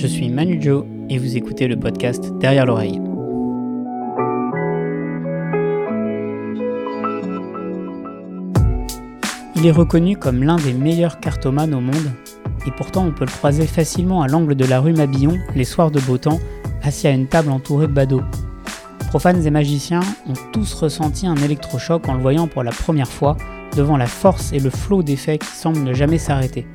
je suis Manu Joe et vous écoutez le podcast Derrière l'oreille. Il est reconnu comme l'un des meilleurs cartomanes au monde, et pourtant on peut le croiser facilement à l'angle de la rue Mabillon les soirs de beau temps, assis à une table entourée de badauds. Profanes et magiciens ont tous ressenti un électrochoc en le voyant pour la première fois devant la force et le flot d'effets qui semblent ne jamais s'arrêter.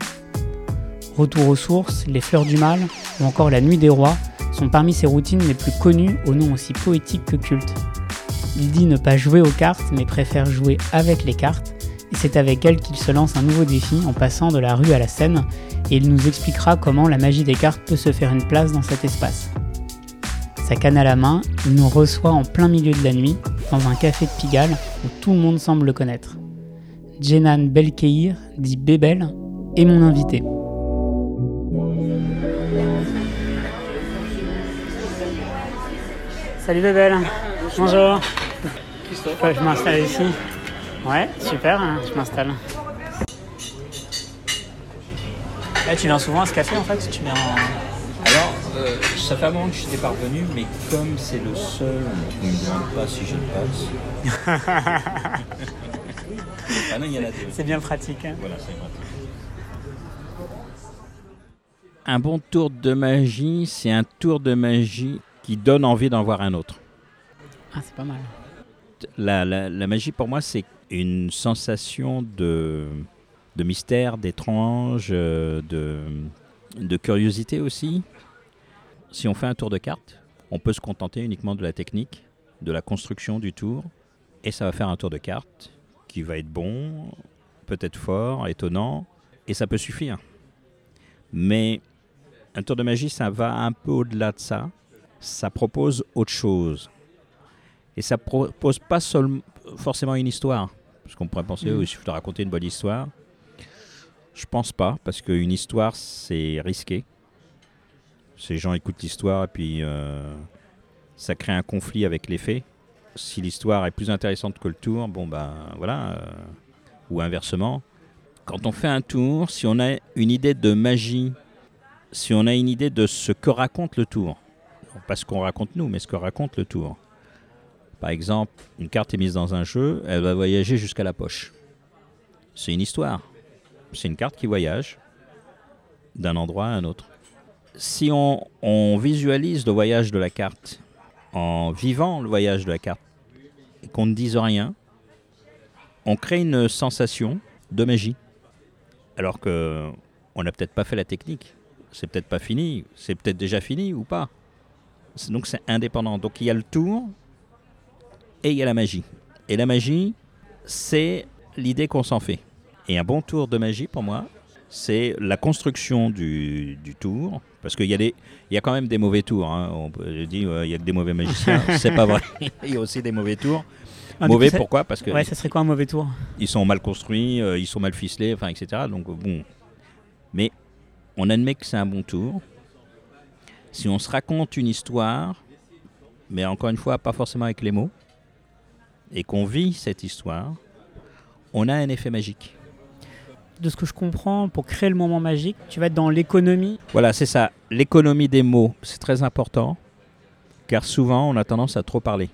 Retour aux sources, Les Fleurs du Mal ou encore La Nuit des Rois sont parmi ses routines les plus connues au nom aussi poétique que culte. Il dit ne pas jouer aux cartes mais préfère jouer avec les cartes et c'est avec elle qu'il se lance un nouveau défi en passant de la rue à la scène, et il nous expliquera comment la magie des cartes peut se faire une place dans cet espace. Sa canne à la main, il nous reçoit en plein milieu de la nuit, dans un café de Pigalle où tout le monde semble le connaître. Jenan Belkeir, dit Bébel, est mon invité. Salut Bébel, bonjour. Christophe. je m'installe ici. Ouais, super, hein, je m'installe. Eh, tu viens souvent à ce café en fait Tu viens en- Alors, euh, ça fait un moment que je t'ai parvenu, mais comme c'est le seul, on ne me demande pas si je le passe. ah non, il y en a deux. C'est bien pratique. hein. Voilà, c'est pratique. Un bon tour de magie, c'est un tour de magie qui donne envie d'en voir un autre. Ah, c'est pas mal. La, la- la magie, pour moi, c'est une sensation de, de mystère, d'étrange, euh, de, de curiosité aussi. Si on fait un tour de cartes, on peut se contenter uniquement de la technique, de la construction du tour, et ça va faire un tour de cartes qui va être bon, peut-être fort, étonnant, et ça peut suffire. Mais un tour de magie, ça va un peu au-delà de ça. Ça propose autre chose. Et ça propose pas seulement forcément une histoire. Parce qu'on pourrait penser, Mhm. oui, il suffit de raconter une bonne histoire. Je pense pas, parce qu'une histoire, c'est risqué. Ces gens écoutent l'histoire et puis euh, ça crée un conflit avec les faits. Si l'histoire est plus intéressante que le tour, bon ben voilà, euh, ou inversement. Quand on fait un tour, si on a une idée de magie, si on a une idée de ce que raconte le tour, pas ce qu'on raconte nous, mais ce que raconte le tour. Par exemple, une carte est mise dans un jeu, elle va voyager jusqu'à la poche. C'est une histoire. C'est une carte qui voyage d'un endroit à un autre. Si on, visualise le voyage de la carte en vivant le voyage de la carte et qu'on ne dise rien, on crée une sensation de magie. Alors que on n'a peut-être pas fait la technique. C'est peut-être pas fini. C'est peut-être déjà fini ou pas. Donc c'est indépendant. Donc il y a le tour et il y a la magie. Et la magie, c'est l'idée qu'on s'en fait. Et un bon tour de magie, pour moi, c'est la construction du, du tour. Parce qu'il y, a des- y a quand même des mauvais tours. hein. On peut dire euh, il y a que des mauvais magiciens. c'est pas vrai. il y a aussi des mauvais tours. Ah, mauvais coup, pourquoi? Parce que Ouais, ça serait quoi un mauvais tour? Ils sont mal construits, euh, ils sont mal ficelés, enfin, etc. Donc, bon. Mais on admet que c'est un bon tour. Si on se raconte une histoire, mais encore une fois, pas forcément avec les mots, et qu'on vit cette histoire, on a un effet magique. De ce que je comprends, pour créer le moment magique, tu vas être dans l'économie. Voilà, c'est ça. L'économie des mots, c'est très important, car souvent, on a tendance à trop parler.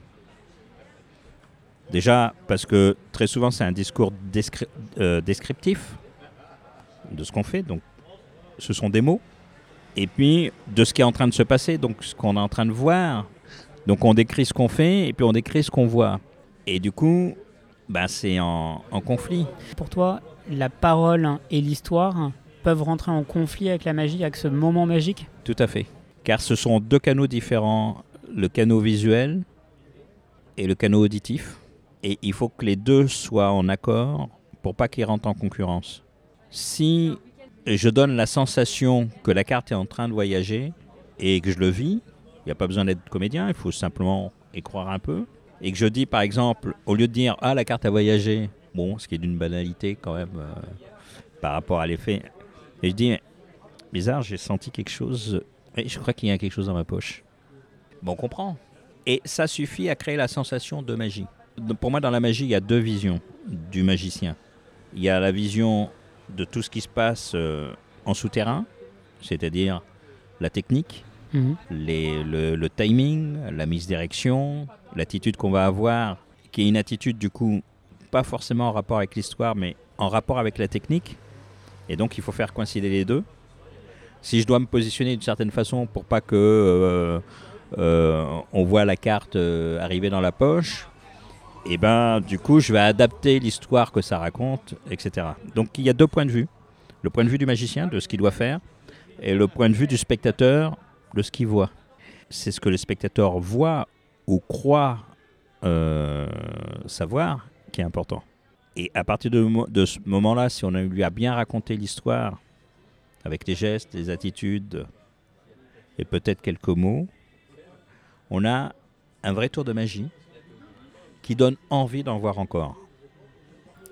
Déjà, parce que très souvent, c'est un discours descri- euh, descriptif de ce qu'on fait, donc ce sont des mots. Et puis, de ce qui est en train de se passer, donc ce qu'on est en train de voir. Donc, on décrit ce qu'on fait et puis on décrit ce qu'on voit. Et du coup, ben, c'est en, en conflit. Pour toi, la parole et l'histoire peuvent rentrer en conflit avec la magie, avec ce moment magique? Tout à fait. Car ce sont deux canaux différents, le canal visuel et le canal auditif. Et il faut que les deux soient en accord pour pas qu'ils rentrent en concurrence. Si je donne la sensation que la carte est en train de voyager et que je le vis, il n'y a pas besoin d'être comédien, il faut simplement y croire un peu. Et que je dis par exemple, au lieu de dire Ah, la carte a voyagé, bon, ce qui est d'une banalité quand même euh, par rapport à l'effet, et je dis Bizarre, j'ai senti quelque chose. Et je crois qu'il y a quelque chose dans ma poche. Bon, on comprend. Et ça suffit à créer la sensation de magie. Pour moi, dans la magie, il y a deux visions du magicien. Il y a la vision de tout ce qui se passe euh, en souterrain, c'est-à-dire la technique, Mhm. les- le, le timing, la mise direction, l'attitude qu'on va avoir, qui est une attitude du coup pas forcément en rapport avec l'histoire, mais en rapport avec la technique. Et donc il faut faire coïncider les deux. Si je dois me positionner d'une certaine façon pour pas que euh, euh, on voit la carte arriver dans la poche, et ben du coup je vais adapter l'histoire que ça raconte, etc. Donc il y a deux points de vue. Le point de vue du magicien, de ce qu'il doit faire, et le point de vue du spectateur, de ce qu'il voit. C'est ce que le spectateur voit ou croit euh, savoir qui est important. Et à partir de, ce moment-là, si on lui a bien raconté l'histoire, avec les gestes, les attitudes et peut-être quelques mots, on a un vrai tour de magie qui donne envie d'en voir encore.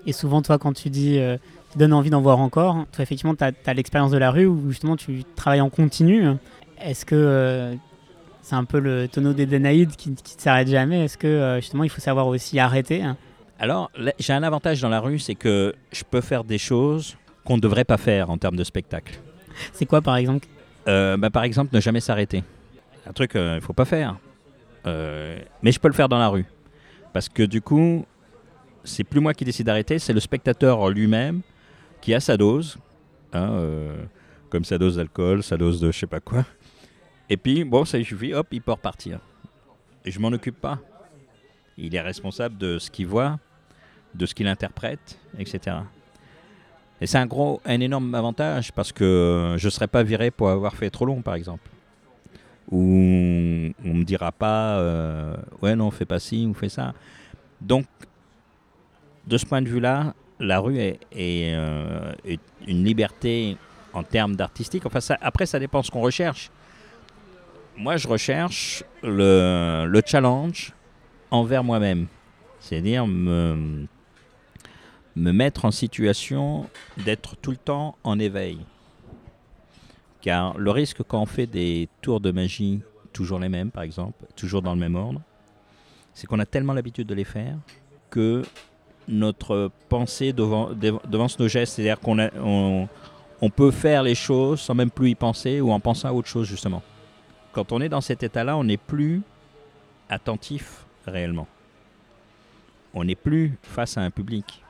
Et souvent, toi, quand tu dis euh, tu donnes envie d'en voir encore, toi, effectivement, tu as, l'expérience de la rue où justement tu travailles en continu. Est-ce que euh, c'est un peu le tonneau des Danaïdes qui, qui ne s'arrête jamais? Est-ce que euh, justement, il faut savoir aussi arrêter? Alors, j'ai un avantage dans la rue, c'est que je peux faire des choses qu'on ne devrait pas faire en termes de spectacle. C'est quoi, par exemple? Euh, bah, par exemple, ne jamais s'arrêter. Un truc qu'il ne faut pas faire. Mais je peux le faire dans la rue. Parce que du coup, c'est plus moi qui décide d'arrêter, c'est le spectateur lui-même qui a sa dose. hein, euh, comme sa dose d'alcool, sa dose de je sais pas quoi. Et puis, bon, ça suffit, hop, il peut repartir. Et je m'en occupe pas. Il est responsable de ce qu'il voit, de ce qu'il interprète, etc. Et c'est un gros, un énorme avantage parce que je ne serai pas viré pour avoir fait trop long, par exemple. Ou on me dira pas, euh, ouais, non, fais pas ci ou fais ça. Donc, de ce point de vue-là, la rue est, euh, une liberté en termes d'artistique. Enfin, après, ça dépend ce qu'on recherche. Moi, je recherche le, le challenge envers moi-même. C'est-à-dire me mettre en situation d'être tout le temps en éveil. Car le risque quand on fait des tours de magie, toujours les mêmes par exemple, toujours dans le même ordre, c'est qu'on a tellement l'habitude de les faire que notre pensée devance nos gestes, c'est-à-dire qu'on peut faire les choses sans même plus y penser ou en pensant à autre chose justement. Quand on est dans cet état-là, on n'est plus attentif réellement. On n'est plus face à un public.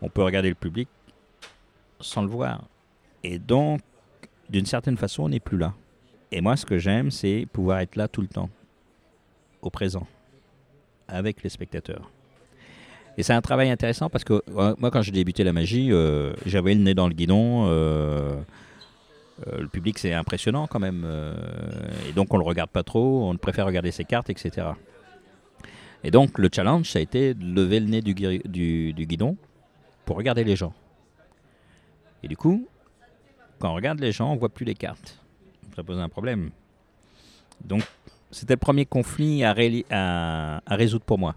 On peut regarder le public sans le voir. Et donc, d'une certaine façon, on n'est plus là. Et moi, ce que j'aime, c'est pouvoir être là tout le temps, au présent, avec les spectateurs. Et c'est un travail intéressant parce que euh, moi, quand j'ai débuté la magie, euh, j'avais le nez dans le guidon. euh, le public, c'est impressionnant quand même. et donc, on ne le regarde pas trop, on préfère regarder ses cartes, etc. Et donc, le challenge, ça a été de lever le nez du guidon pour regarder les gens. Et du coup, quand on regarde les gens, on voit plus les cartes. Ça pose un problème. Donc, c'était le premier conflit à, réli- à- à résoudre pour moi.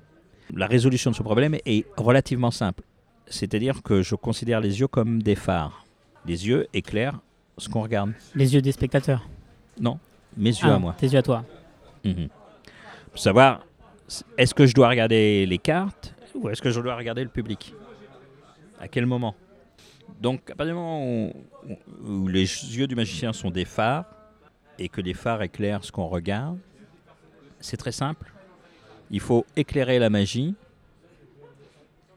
La résolution de ce problème est relativement simple. C'est-à-dire que je considère les yeux comme des phares. Les yeux éclairent ce qu'on regarde. Les yeux des spectateurs. Non, mes yeux Ah, à moi. Tes yeux à toi. Mhm. Pour savoir, est-ce que je dois regarder les cartes ou est-ce que je dois regarder le public? À quel moment? Donc, à partir du moment où, les yeux du magicien sont des phares et que les phares éclairent ce qu'on regarde, c'est très simple. Il faut éclairer la magie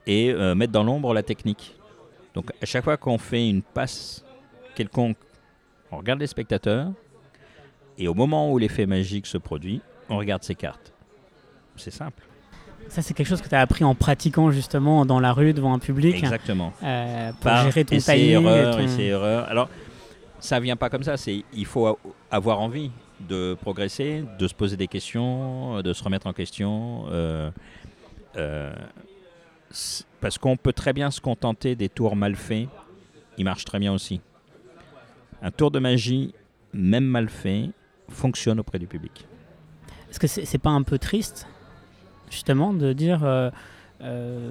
et euh, mettre dans l'ombre la technique. Donc, à chaque fois qu'on fait une passe quelconque, on regarde les spectateurs et au moment où l'effet magique se produit, on regarde ses cartes. C'est simple. Ça, c'est quelque chose que tu as appris en pratiquant justement dans la rue devant un public Exactement. euh, pour Par gérer ton timing. et erreur, ton- essai, erreur. Alors, ça vient pas comme ça. C'est il faut avoir envie de progresser, de se poser des questions, de se remettre en question. euh, euh, parce qu'on peut très bien se contenter des tours mal faits. Il marche très bien aussi. Un tour de magie, même mal fait, fonctionne auprès du public. Est-ce que c'est c'est pas un peu triste, justement, de dire, euh, euh,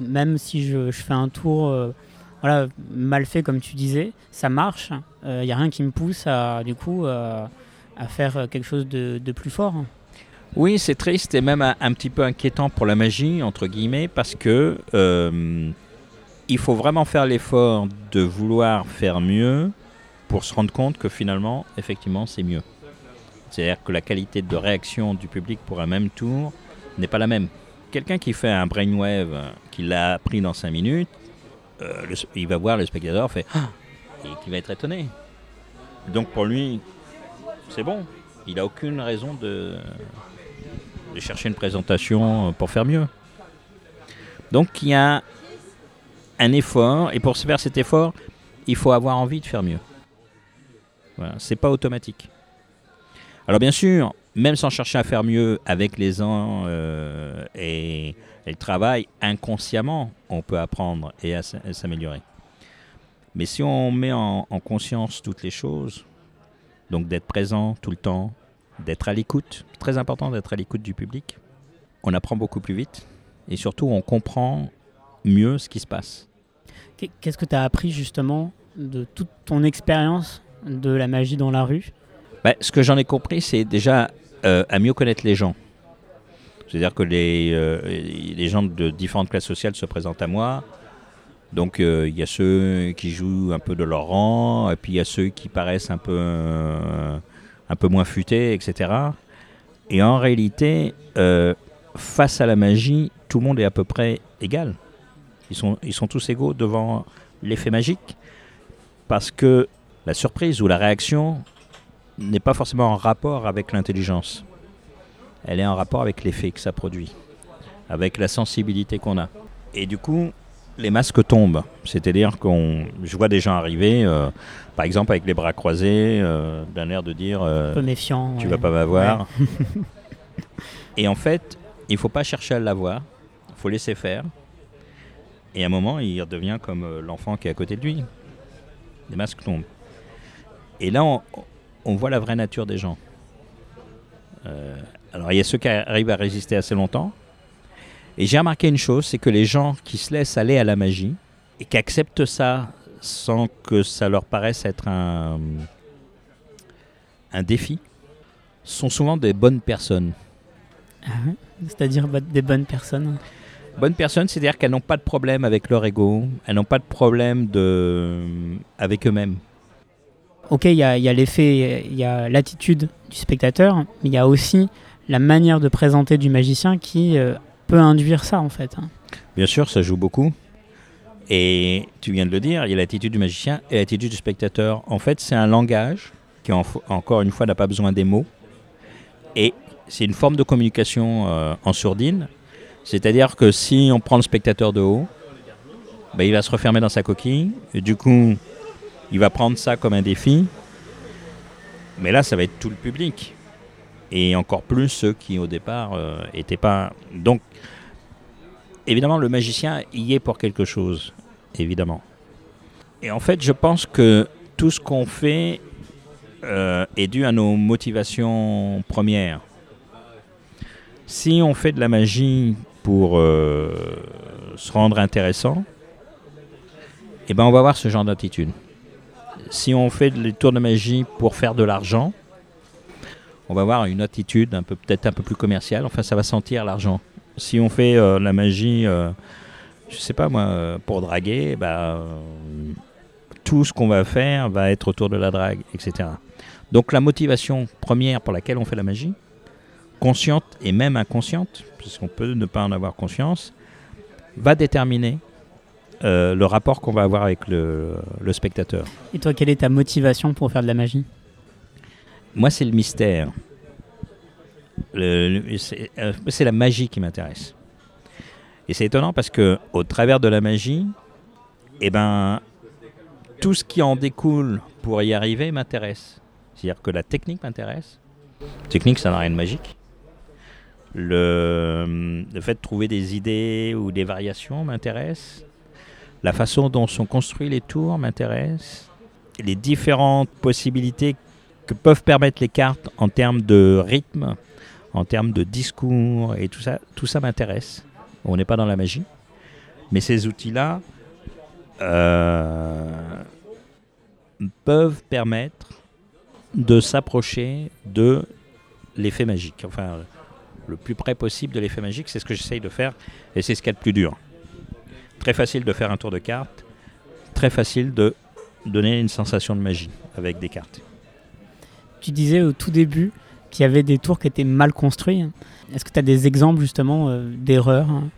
même si je, je fais un tour euh, voilà, mal fait, comme tu disais, ça marche, il n'y a rien qui me pousse à, du coup, à faire quelque chose de, de plus fort Oui, c'est triste et même un, petit peu inquiétant pour la magie, entre guillemets, parce que il faut vraiment faire l'effort de vouloir faire mieux pour se rendre compte que finalement, effectivement, c'est mieux. C'est-à-dire que la qualité de réaction du public pour un même tour n'est pas la même. Quelqu'un qui fait un brainwave, qui l'a appris dans 5 minutes, euh, il va voir le spectateur, fait Ah et qui va être étonné. Donc pour lui, c'est bon. Il n'a aucune raison de, chercher une présentation pour faire mieux. Donc il y a un effort, et pour faire cet effort, il faut avoir envie de faire mieux. Voilà, c'est pas automatique. Alors bien sûr, même sans chercher à faire mieux avec les ans euh, et, et le travail, inconsciemment, on peut apprendre et à s- à s'améliorer. Mais si on met en, en conscience toutes les choses, donc d'être présent tout le temps, d'être à l'écoute, très important d'être à l'écoute du public, on apprend beaucoup plus vite et surtout on comprend mieux ce qui se passe. Qu'est- Qu'est-ce que tu as appris justement de toute ton expérience de la magie dans la rue? Bah, ce que j'en ai compris, c'est déjà euh, à mieux connaître les gens. C'est-à-dire que les, euh, les gens de différentes classes sociales se présentent à moi. Donc euh, il y a ceux qui jouent un peu de leur rang, et puis il y a ceux qui paraissent un peu, un peu moins futés, etc. Et en réalité, face à la magie, tout le monde est à peu près égal. Ils sont, ils sont tous égaux devant l'effet magique, parce que la surprise ou la réaction n'est pas forcément en rapport avec l'intelligence. Elle est en rapport avec l'effet que ça produit, avec la sensibilité qu'on a. Et du coup, les masques tombent. C'est-à-dire qu'on, je vois des gens arriver, euh, par exemple avec les bras croisés, euh, d'un air de dire euh, Un peu méfiant. tu ouais. vas pas m'avoir. Et en fait, il faut pas chercher à l'avoir, il faut laisser faire. Et à un moment, il redevient comme l'enfant qui est à côté de lui. Les masques tombent. Et là, on, on voit la vraie nature des gens. Euh, alors, il y a ceux qui arrivent à résister assez longtemps. Et j'ai remarqué une chose, c'est que les gens qui se laissent aller à la magie et qui acceptent ça sans que ça leur paraisse être un, un défi, sont souvent des bonnes personnes. Ah C'est-à-dire des bonnes personnes? Bonnes personnes, c'est-à-dire qu'elles n'ont pas de problème avec leur ego, elles n'ont pas de problème de... avec eux-mêmes. Ok, il y a, l'effet, il y a l'attitude du spectateur, mais il y a aussi la manière de présenter du magicien qui euh, peut induire ça en fait. hein. Bien sûr, ça joue beaucoup. Et tu viens de le dire, il y a l'attitude du magicien et l'attitude du spectateur. En fait, c'est un langage qui, en- encore une fois, n'a pas besoin des mots. Et c'est une forme de communication euh, en sourdine. C'est-à-dire que si on prend le spectateur de haut, ben, il va se refermer dans sa coquille. Du coup, il va prendre ça comme un défi. Mais là, ça va être tout le public. Et encore plus ceux qui, au départ, n'étaient pas. Donc, évidemment, le magicien y est pour quelque chose, évidemment. Et en fait, je pense que tout ce qu'on fait euh, est dû à nos motivations premières. Si on fait de la magie pour euh, se rendre intéressant, eh ben on va avoir ce genre d'attitude. Si on fait des tours de magie pour faire de l'argent, on va avoir une attitude un peu peut-être un peu plus commerciale. Enfin, ça va sentir l'argent si on fait euh, la magie, euh, je sais pas moi, euh, pour draguer, bah, euh, tout ce qu'on va faire va être autour de la drague, etc. Donc la motivation première pour laquelle on fait la magie, consciente et même inconsciente, puisqu'on peut ne pas en avoir conscience, va déterminer euh, le rapport qu'on va avoir avec le, le spectateur. Et toi, quelle est ta motivation pour faire de la magie? Moi, c'est le mystère. Le- le- c'est euh, c'est la magie qui m'intéresse. Et c'est étonnant parce que au travers de la magie, eh ben, tout ce qui en découle pour y arriver m'intéresse. C'est-à-dire que la technique m'intéresse. Technique, ça n'a rien de magique. Le, le fait de trouver des idées ou des variations m'intéresse. La façon dont sont construits les tours m'intéresse. Les différentes possibilités que peuvent permettre les cartes en termes de rythme, en termes de discours et tout ça, tout ça m'intéresse. On n'est pas dans la magie, mais ces outils-là euh, peuvent permettre de s'approcher de l'effet magique. Enfin, le plus près possible de l'effet magique, c'est ce que j'essaye de faire et c'est ce qu'il y a de plus dur. Très facile de faire un tour de cartes, très facile de donner une sensation de magie avec des cartes. Tu disais au tout début qu'il y avait des tours qui étaient mal construits. Est-ce que tu as des exemples justement euh, d'erreurs hein?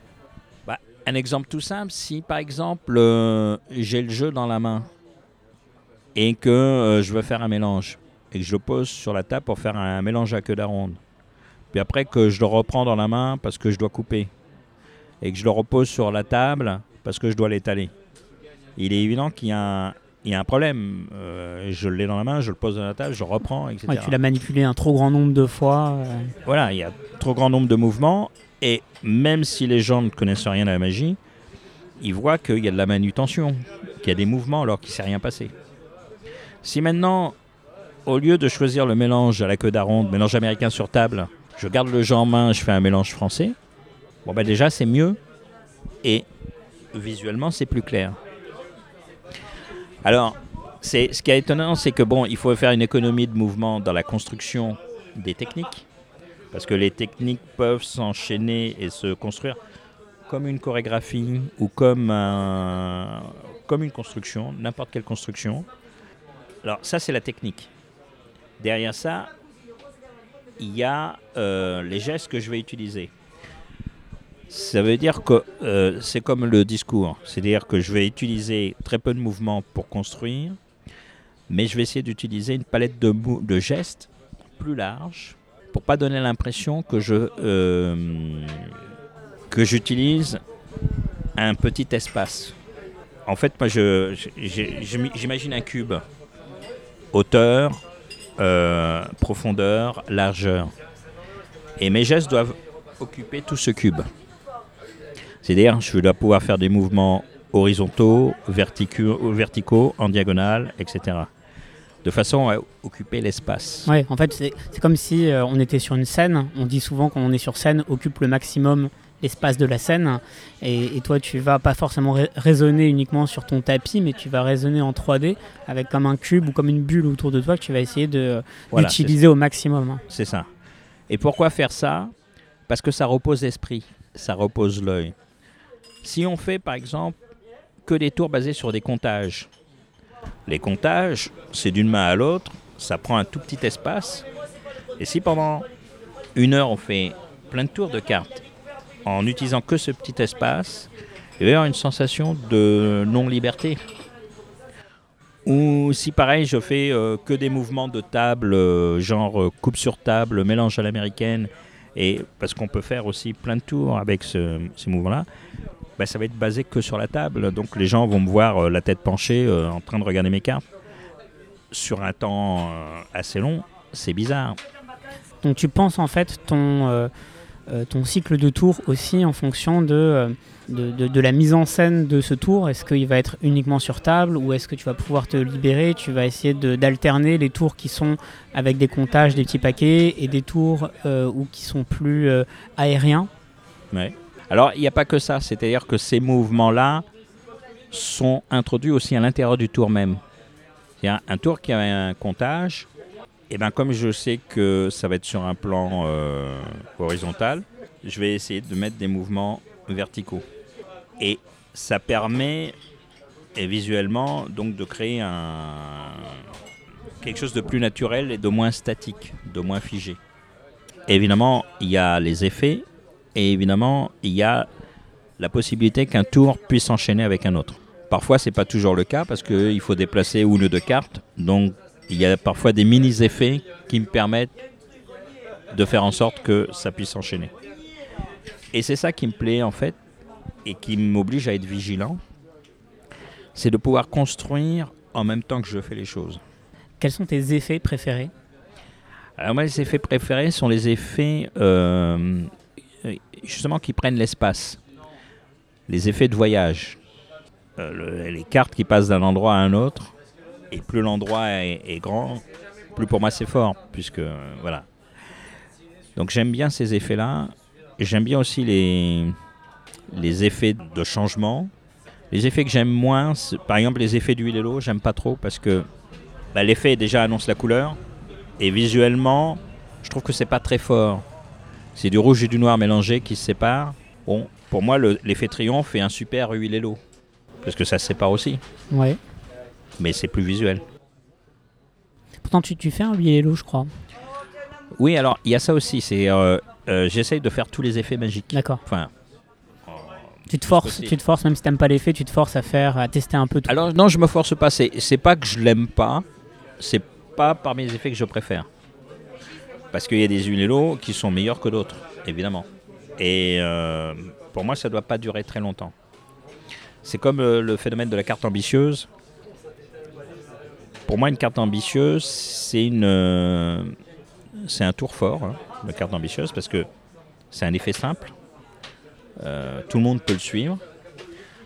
Bah, Un exemple tout simple, si par exemple euh, j'ai le jeu dans la main et que euh, je veux faire un mélange et que je le pose sur la table pour faire un mélange à queue d'aronde, puis après que je le reprends dans la main parce que je dois couper et que je le repose sur la table parce que je dois l'étaler, il est évident qu'il y a un, il y a un problème. Euh, je l'ai dans la main, je le pose dans la table, je reprends, etc. tu l'as manipulé un trop grand nombre de fois. Euh. Voilà, il y a trop grand nombre de mouvements. Et même si les gens ne connaissent rien à la magie, ils voient qu'il y a de la manutention, qu'il y a des mouvements alors qu'il ne s'est rien passé. Si maintenant, au lieu de choisir le mélange à la queue d'aronde, mélange américain sur table, je garde le jeu en main, je fais un mélange français, bon ben déjà c'est mieux et visuellement c'est plus clair. Alors, c'est, ce qui est étonnant, c'est que bon, il faut faire une économie de mouvement dans la construction des techniques, parce que les techniques peuvent s'enchaîner et se construire comme une chorégraphie ou comme, un, comme une construction, n'importe quelle construction. Alors ça, c'est la technique. Derrière ça, il y a euh, les gestes que je vais utiliser. Ça veut dire que euh, c'est comme le discours, c'est-à-dire que je vais utiliser très peu de mouvements pour construire, mais je vais essayer d'utiliser une palette de, de, gestes plus large pour pas donner l'impression que je euh, que j'utilise un petit espace. En fait, moi, je, j'imagine un cube, hauteur, euh, profondeur, largeur, et mes gestes doivent occuper tout ce cube. C'est-à-dire, je dois pouvoir faire des mouvements horizontaux, verticaux, verticaux en diagonale, etc. De façon à occuper l'espace. Oui, en fait, c'est comme si euh, on était sur une scène. On dit souvent quand on est sur scène, occupe le maximum l'espace de la scène. Et, toi, tu vas pas forcément raisonner uniquement sur ton tapis, mais tu vas raisonner en 3D avec comme un cube ou comme une bulle autour de toi que tu vas essayer d'utiliser au maximum. Hein. C'est ça. Et pourquoi faire ça? Parce que ça repose l'esprit, ça repose l'œil. Si on fait par exemple que des tours basés sur des comptages, les comptages, c'est d'une main à l'autre, ça prend un tout petit espace. Et si pendant une heure on fait plein de tours de cartes en utilisant que ce petit espace, il va y avoir une sensation de non-liberté. Ou si pareil, je fais euh, que des mouvements de table, euh, genre euh, coupe sur table, mélange à l'américaine, et parce qu'on peut faire aussi plein de tours avec ces mouvements-là, bah, ça va être basé que sur la table. Donc les gens vont me voir euh, la tête penchée euh, en train de regarder mes cartes sur un temps euh, assez long. C'est bizarre. Donc tu penses en fait ton, ton cycle de tour aussi en fonction de, de, la mise en scène de ce tour? Est-ce qu'il va être uniquement sur table ou est-ce que tu vas pouvoir te libérer? Tu vas essayer d'alterner les tours qui sont avec des comptages, des petits paquets et des tours ou qui sont plus aériens? Ouais. Alors, il n'y a pas que ça, c'est-à-dire que ces mouvements-là sont introduits aussi à l'intérieur du tour même. A un tour qui a un comptage, et bien comme je sais que ça va être sur un plan euh, horizontal, je vais essayer de mettre des mouvements verticaux. Et ça permet et visuellement donc de créer un, quelque chose de plus naturel et de moins statique, de moins figé. évidemment, il y a les effets et évidemment, il y a la possibilité qu'un tour puisse s'enchaîner avec un autre. Parfois, ce n'est pas toujours le cas parce qu'il faut déplacer une ou deux cartes. Donc, il y a parfois des mini-effets qui me permettent de faire en sorte que ça puisse s'enchaîner. Et c'est ça qui me plaît en fait et qui m'oblige à être vigilant. C'est de pouvoir construire en même temps que je fais les choses. Quels sont tes effets préférés? Alors moi, les effets préférés sont les effets euh, justement qui prennent l'espace. Les effets de voyage. Euh, les cartes qui passent d'un endroit à un autre. Et plus l'endroit est, grand, plus pour moi c'est fort. Puisque, euh, voilà. Donc j'aime bien ces effets-là. J'aime bien aussi les, effets de changement. Les effets que j'aime moins, par exemple les effets d'huile et l'eau, j'aime pas trop parce que bah, l'effet déjà annonce la couleur. Et visuellement, je trouve que c'est pas très fort. C'est du rouge et du noir mélangé qui se séparent. Bon, pour moi, l'effet triomphe est un super huile et l'eau. Parce que ça se sépare aussi. Ouais. mais c'est plus visuel. Pourtant, tu, tu fais un huile je crois. Oui, alors il y a ça aussi. C'est euh, euh, j'essaye de faire tous les effets magiques. D'accord. Enfin, Tu te forces, tu te forces, même si t'aimes pas l'effet, tu te forces à faire, à tester un peu tout. alors non, je me force pas. C'est c'est pas que je l'aime pas. C'est pas parmi les effets que je préfère. Parce qu'il y a des Unelo qui sont meilleurs que d'autres, évidemment. Et euh, pour moi, ça doit pas durer très longtemps. C'est comme euh, le phénomène de la carte ambitieuse. Pour moi, une carte ambitieuse, c'est euh, un tour fort, hein, la carte ambitieuse, parce que c'est un effet simple. Tout le monde peut le suivre.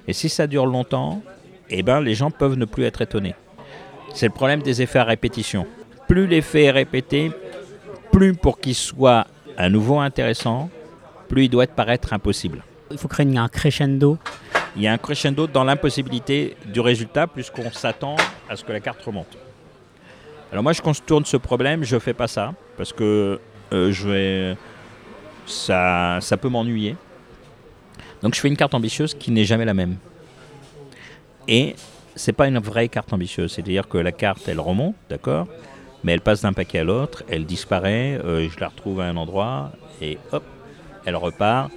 Et si ça dure longtemps, eh ben, les gens peuvent ne plus être étonnés. C'est le problème des effets à répétition. Plus l'effet est répété, plus pour qu'il soit à nouveau intéressant, plus il doit paraître impossible. Il faut créer un crescendo. Il y a un crescendo dans l'impossibilité du résultat puisqu'on s'attend à ce que la carte remonte. Alors moi je contourne ce problème, je fais pas ça parce que euh, je vais ça, ça peut m'ennuyer. Donc je fais une carte ambitieuse qui n'est jamais la même. Et c'est pas une vraie carte ambitieuse, c'est-à-dire que la carte elle remonte, d'accord, mais elle passe d'un paquet à l'autre, elle disparaît, euh, je la retrouve à un endroit et hop, elle repart.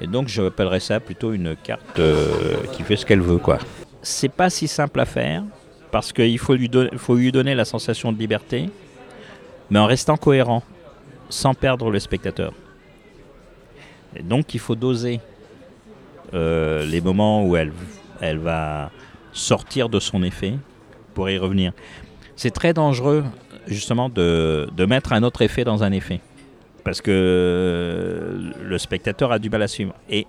Et donc je appellerais ça plutôt une carte euh, qui fait ce qu'elle veut quoi. C'est pas si simple à faire parce qu'il faut lui, donner la sensation de liberté, mais en restant cohérent, sans perdre le spectateur. Et donc il faut doser euh, les moments où elle va sortir de son effet pour y revenir. C'est très dangereux justement de, de mettre un autre effet dans un effet parce que le spectateur a du mal à suivre. Et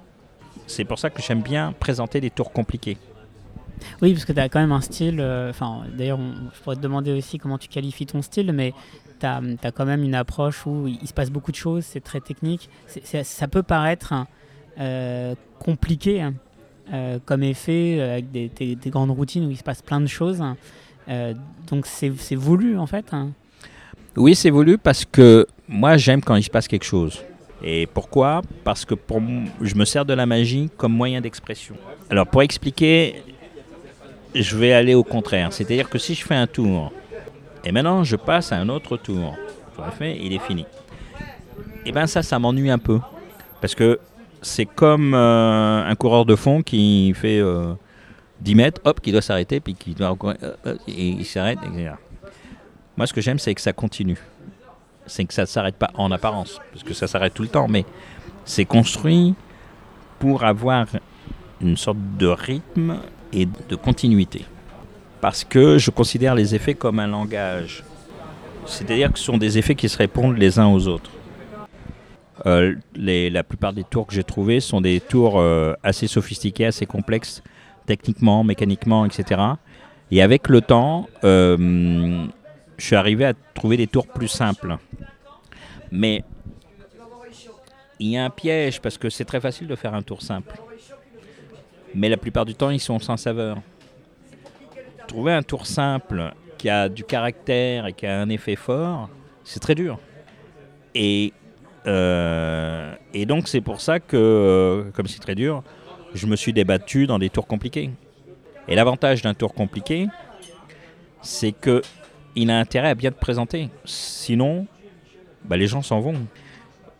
c'est pour ça que j'aime bien présenter des tours compliqués. Oui, parce que tu as quand même un style. euh, d'ailleurs, je pourrais te demander aussi comment tu qualifies ton style, mais tu as, quand même une approche où il, se passe beaucoup de choses, c'est très technique. Ça peut paraître euh, compliqué euh, comme effet, euh, avec des, des- des grandes routines où il se passe plein de choses. Euh, donc c'est voulu en fait. hein. Oui, c'est voulu parce que moi j'aime quand il se passe quelque chose. Et pourquoi? Parce que pour je me sers de la magie comme moyen d'expression. Alors pour expliquer, je vais aller au contraire. C'est-à-dire que si je fais un tour, et maintenant je passe à un autre tour, j'aurais fait, il est fini. Et bien ça, ça m'ennuie un peu. Parce que c'est comme euh, un coureur de fond qui fait euh, 10 mètres, hop, qui doit s'arrêter, puis qui doit euh, euh, et il s'arrête, etc. Moi, ce que j'aime, c'est que ça continue. C'est que ça ne s'arrête pas en apparence, parce que ça s'arrête tout le temps, mais c'est construit pour avoir une sorte de rythme et de continuité. Parce que je considère les effets comme un langage. C'est-à-dire que ce sont des effets qui se répondent les uns aux autres. Euh, la plupart des tours que j'ai trouvés sont des tours assez sophistiqués, assez complexes, techniquement, mécaniquement, etc. Et avec le temps, euh, je suis arrivé à trouver des tours plus simples. Mais il y a un piège parce que c'est très facile de faire un tour simple. Mais la plupart du temps, ils sont sans saveur. Trouver un tour simple qui a du caractère et qui a un effet fort, c'est très dur. Et, euh, et donc c'est pour ça que, euh, comme c'est très dur, je me suis débattu dans des tours compliqués. Et l'avantage d'un tour compliqué, c'est que il a intérêt à bien te présenter. Sinon, bah, les gens s'en vont.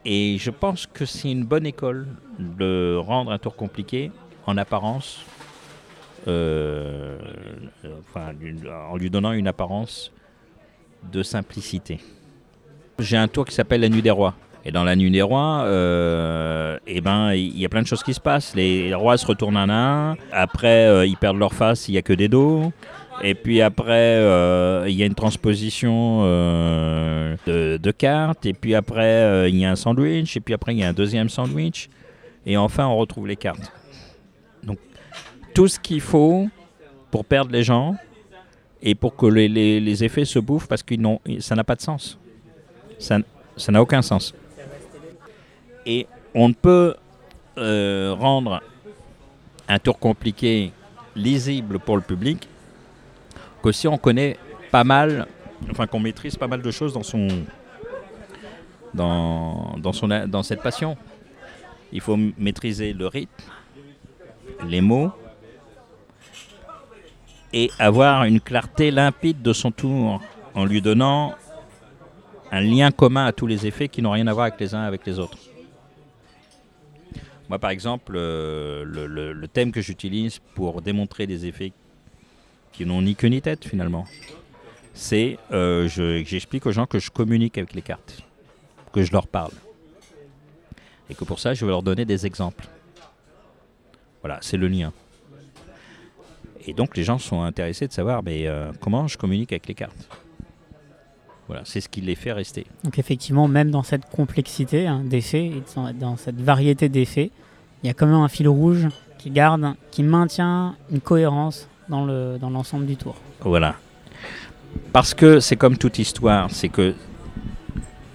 Et je pense que c'est une bonne école de rendre un tour compliqué en apparence, euh, en lui donnant une apparence de simplicité. J'ai un tour qui s'appelle la nuit des rois. Et dans la nuit des rois, euh, eh ben, il y a plein de choses qui se passent. Les rois se retournent un à un. Après, euh, ils perdent leur face, il n'y a que des dos. Et puis après, euh, il y a une transposition de, cartes. Et puis après, il y a un sandwich. Et puis après, il y a un deuxième sandwich. Et enfin, on retrouve les cartes. Donc, tout ce qu'il faut pour perdre les gens et pour que les, effets se bouffent parce que ça n'a pas de sens. Ça n'a aucun sens. Et on ne peut euh, rendre un tour compliqué lisible pour le public que si on connaît pas mal, enfin qu'on maîtrise pas mal de choses dans son dans, dans, son, dans cette passion. Il faut maîtriser le rythme, les mots, et avoir une clarté limpide de son tour en lui donnant un lien commun à tous les effets qui n'ont rien à voir avec les uns avec les autres. Moi, par exemple, euh, le, thème que j'utilise pour démontrer des effets qui n'ont ni queue ni tête finalement, c'est euh, je- j'explique aux gens que je communique avec les cartes, que je leur parle. Et que pour ça, je vais leur donner des exemples. Voilà, c'est le lien. Et donc les gens sont intéressés de savoir mais, euh, comment je communique avec les cartes. Voilà, c'est ce qui les fait rester. Donc effectivement, même dans cette complexité hein, d'effets, et dans- cette variété d'effets, il y a quand même un fil rouge qui garde, qui maintient une cohérence dans le dans l'ensemble du tour. Voilà. Parce que c'est comme toute histoire, c'est que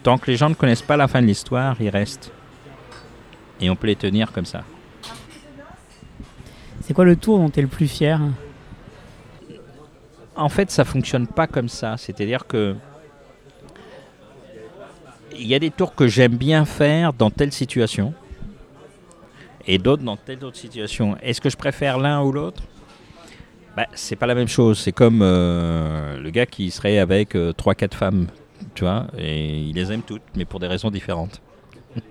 tant que les gens ne connaissent pas la fin de l'histoire, ils restent. Et on peut les tenir comme ça. C'est quoi le tour dont tu es le plus fier? En fait, ça fonctionne pas comme ça. C'est-à-dire que il y a des tours que j'aime bien faire dans telle situation et d'autres dans telle autre situation. Est-ce que je préfère l'un ou l'autre? Bah, C'est pas la même chose. C'est comme euh, le gars qui serait avec 3-4 femmes, tu vois, et il les aime toutes, mais pour des raisons différentes.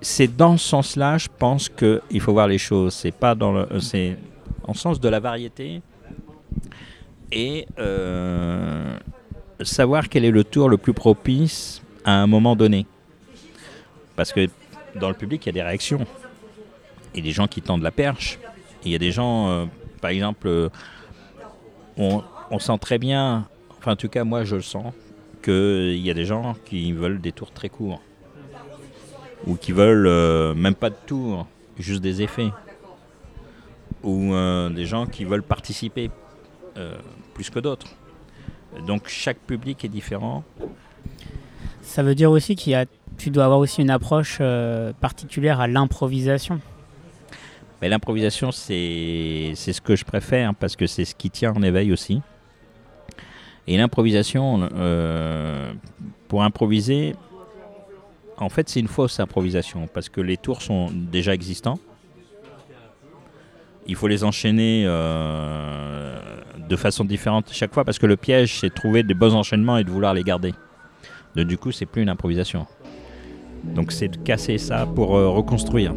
c'est dans ce sens-là, je pense qu'il faut voir les choses. C'est pas dans le, euh, c'est en sens de la variété et euh, savoir quel est le tour le plus propice à un moment donné. Parce que dans le public, il y a des réactions. Et des gens qui tendent la perche. Il y a des gens, euh, par exemple, euh, on, sent très bien, enfin en tout cas moi je le sens, qu'il y a des gens qui veulent des tours très courts. Ou qui veulent euh, même pas de tours, juste des effets. Ou des gens qui veulent participer plus que d'autres. Donc chaque public est différent. Ça veut dire aussi qu'il y a, tu dois avoir aussi une approche euh, particulière à l'improvisation. Mais l'improvisation, c'est c'est ce que je préfère parce que c'est ce qui tient en éveil aussi. Et l'improvisation, euh, pour improviser, en fait, c'est une fausse improvisation parce que les tours sont déjà existants. Il faut les enchaîner euh, de façon différente chaque fois parce que le piège, c'est de trouver des bons enchaînements et de vouloir les garder. Du coup, c'est plus une improvisation. Donc, c'est de casser ça pour euh, reconstruire.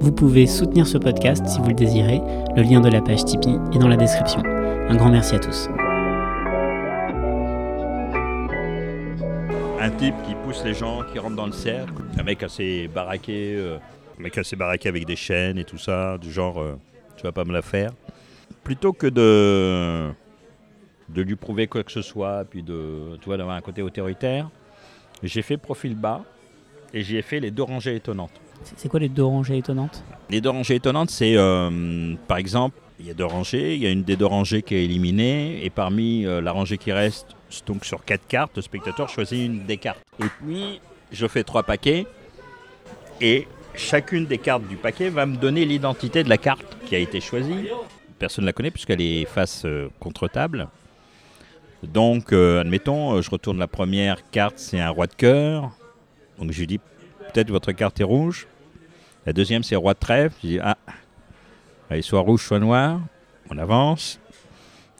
Vous pouvez soutenir ce podcast si vous le désirez. Le lien de la page Tipeee est dans la description. Un grand merci à tous. Un type qui pousse les gens, qui rentre dans le cercle, un mec assez baraqué, euh, un mec assez baraqué avec des chaînes et tout ça, du genre euh, tu vas pas me la faire. Plutôt que de de lui prouver quoi que ce soit, puis de tu vois d'avoir un côté autoritaire, j'ai fait profil bas et j'y ai fait les deux rangées étonnantes. C'est quoi les deux rangées étonnantes? Les deux rangées étonnantes, c'est euh, par exemple, il y a deux rangées, il y a une des deux rangées qui est éliminée, et parmi euh, la rangée qui reste, donc sur quatre cartes, le spectateur choisit une des cartes. Et puis, je fais trois paquets, et chacune des cartes du paquet va me donner l'identité de la carte qui a été choisie. Personne ne la connaît puisqu'elle est face euh, contre table. Donc, euh, admettons, je retourne la première carte, c'est un roi de cœur. Donc, je lui dis, peut-être votre carte est rouge. La deuxième, c'est roi de trèfle. Je dis, ah, allez, soit rouge, soit noir. On avance.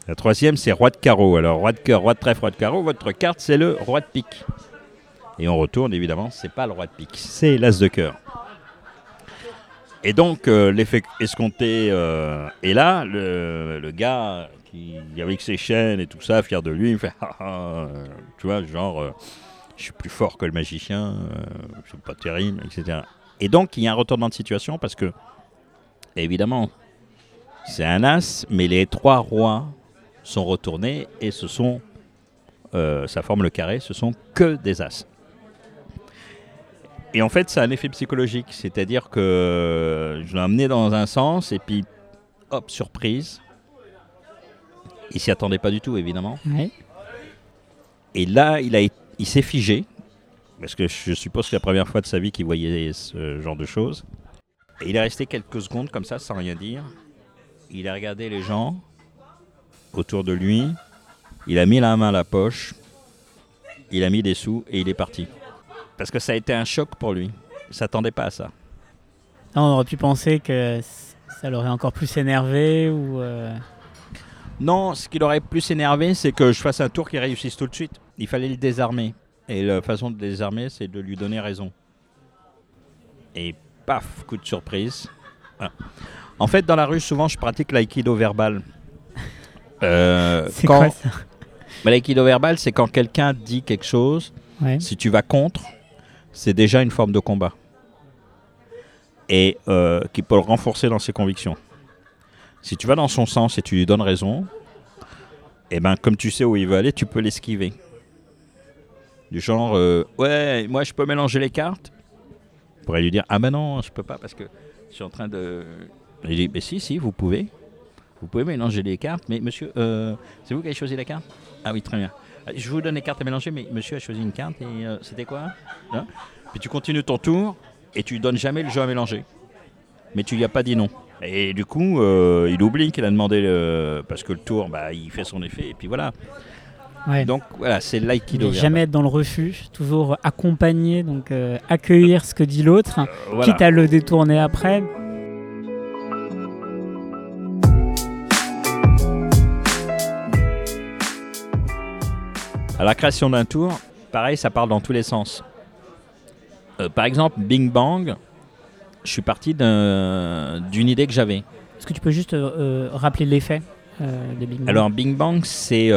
La troisième, c'est roi de carreau. Alors, roi de cœur, roi de trèfle, roi de carreau. Votre carte, c'est le roi de pique. Et on retourne, évidemment, c'est pas le roi de pique, c'est l'as de cœur. Et donc, euh, l'effet escompté euh, est là. Le, gars qui, avec ses chaînes et tout ça, fier de lui, il fait, ah, ah, tu vois, genre, euh, je suis plus fort que le magicien, c'est pas terrible, etc. Et donc, il y a un retournement de situation parce que, évidemment, c'est un as, mais les trois rois sont retournés et ce sont, euh, ça forme le carré, ce sont que des as. Et en fait, ça a un effet psychologique, c'est-à-dire que je l'ai amené dans un sens et puis, hop, surprise. Il s'y attendait pas du tout, évidemment. Et là, il, a, il s'est figé, parce que je suppose que c'est la première fois de sa vie qu'il voyait ce genre de choses. Et il est resté quelques secondes comme ça, sans rien dire. Il a regardé les gens autour de lui. Il a mis la main à la poche. Il a mis des sous et il est parti. Parce que ça a été un choc pour lui. Il s'attendait pas à ça. Ah, on aurait pu penser que ça l'aurait encore plus énervé ou. euh, Non, ce qui l'aurait plus énervé, c'est que je fasse un tour qui réussisse tout de suite. Il fallait le désarmer. Et la façon de le désarmer, c'est de lui donner raison. Et paf, coup de surprise. En fait, dans la rue, souvent, je pratique l'aïkido verbal. Euh, C'est quand- quoi ça? Bah, L'aïkido verbal, c'est quand quelqu'un dit quelque chose, Ouais. si tu vas contre, c'est déjà une forme de combat. Et euh, qui peut le renforcer dans ses convictions. Si tu vas dans son sens et tu lui donnes raison, et ben comme tu sais où il veut aller, tu peux l'esquiver. Du genre, euh, ouais, moi je peux mélanger les cartes. On pourrait lui dire, ah ben non, je peux pas parce que je suis en train de. Il dit, mais si, si, vous pouvez. Vous pouvez mélanger les cartes, mais monsieur, euh, c'est vous qui avez choisi la carte? Ah oui, très bien. Je vous donne les cartes à mélanger, mais monsieur a choisi une carte et euh, c'était quoi? Hein? Puis tu continues ton tour et tu donnes jamais le jeu à mélanger. Mais tu lui as pas dit non. Et du coup, euh, il oublie qu'il a demandé le... parce que le tour, bah, il fait son effet et puis voilà. Ouais. Donc voilà, c'est l'aïkido. Jamais être dans le refus, toujours accompagner, donc euh, accueillir ce que dit l'autre, voilà. quitte à le détourner après. À la création d'un tour, pareil, ça parle dans tous les sens. Euh, par exemple, Bing Bang, je suis parti d'un- d'une idée que j'avais. Est-ce que tu peux juste euh, euh, rappeler l'effet euh, de Big Bang? Alors, Bing Bang, c'est.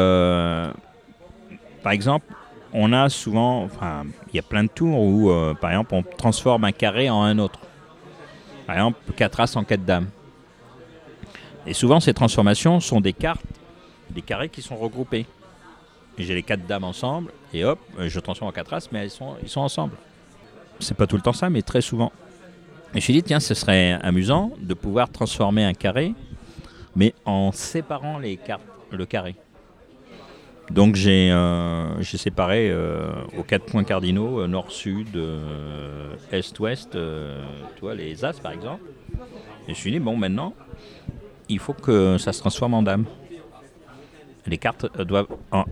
par exemple, on a souvent. Enfin, il y a plein de tours où, par exemple, on transforme un carré en un autre. Par exemple, 4 As en 4 Dames. Et souvent, ces transformations sont des cartes, des carrés qui sont regroupés. J'ai les 4 Dames ensemble, et hop, je transforme en 4 As, mais elles sont, ils sont ensemble. C'est pas tout le temps ça, mais très souvent. Et je me suis dit, tiens, ce serait amusant de pouvoir transformer un carré mais en séparant les cartes, le carré. Donc j'ai euh, séparé euh, aux quatre points cardinaux, euh, nord-sud, est-ouest, tu les as par exemple. Et je me suis dit, bon, maintenant, il faut que ça se transforme en dame. Les cartes doivent. en- en-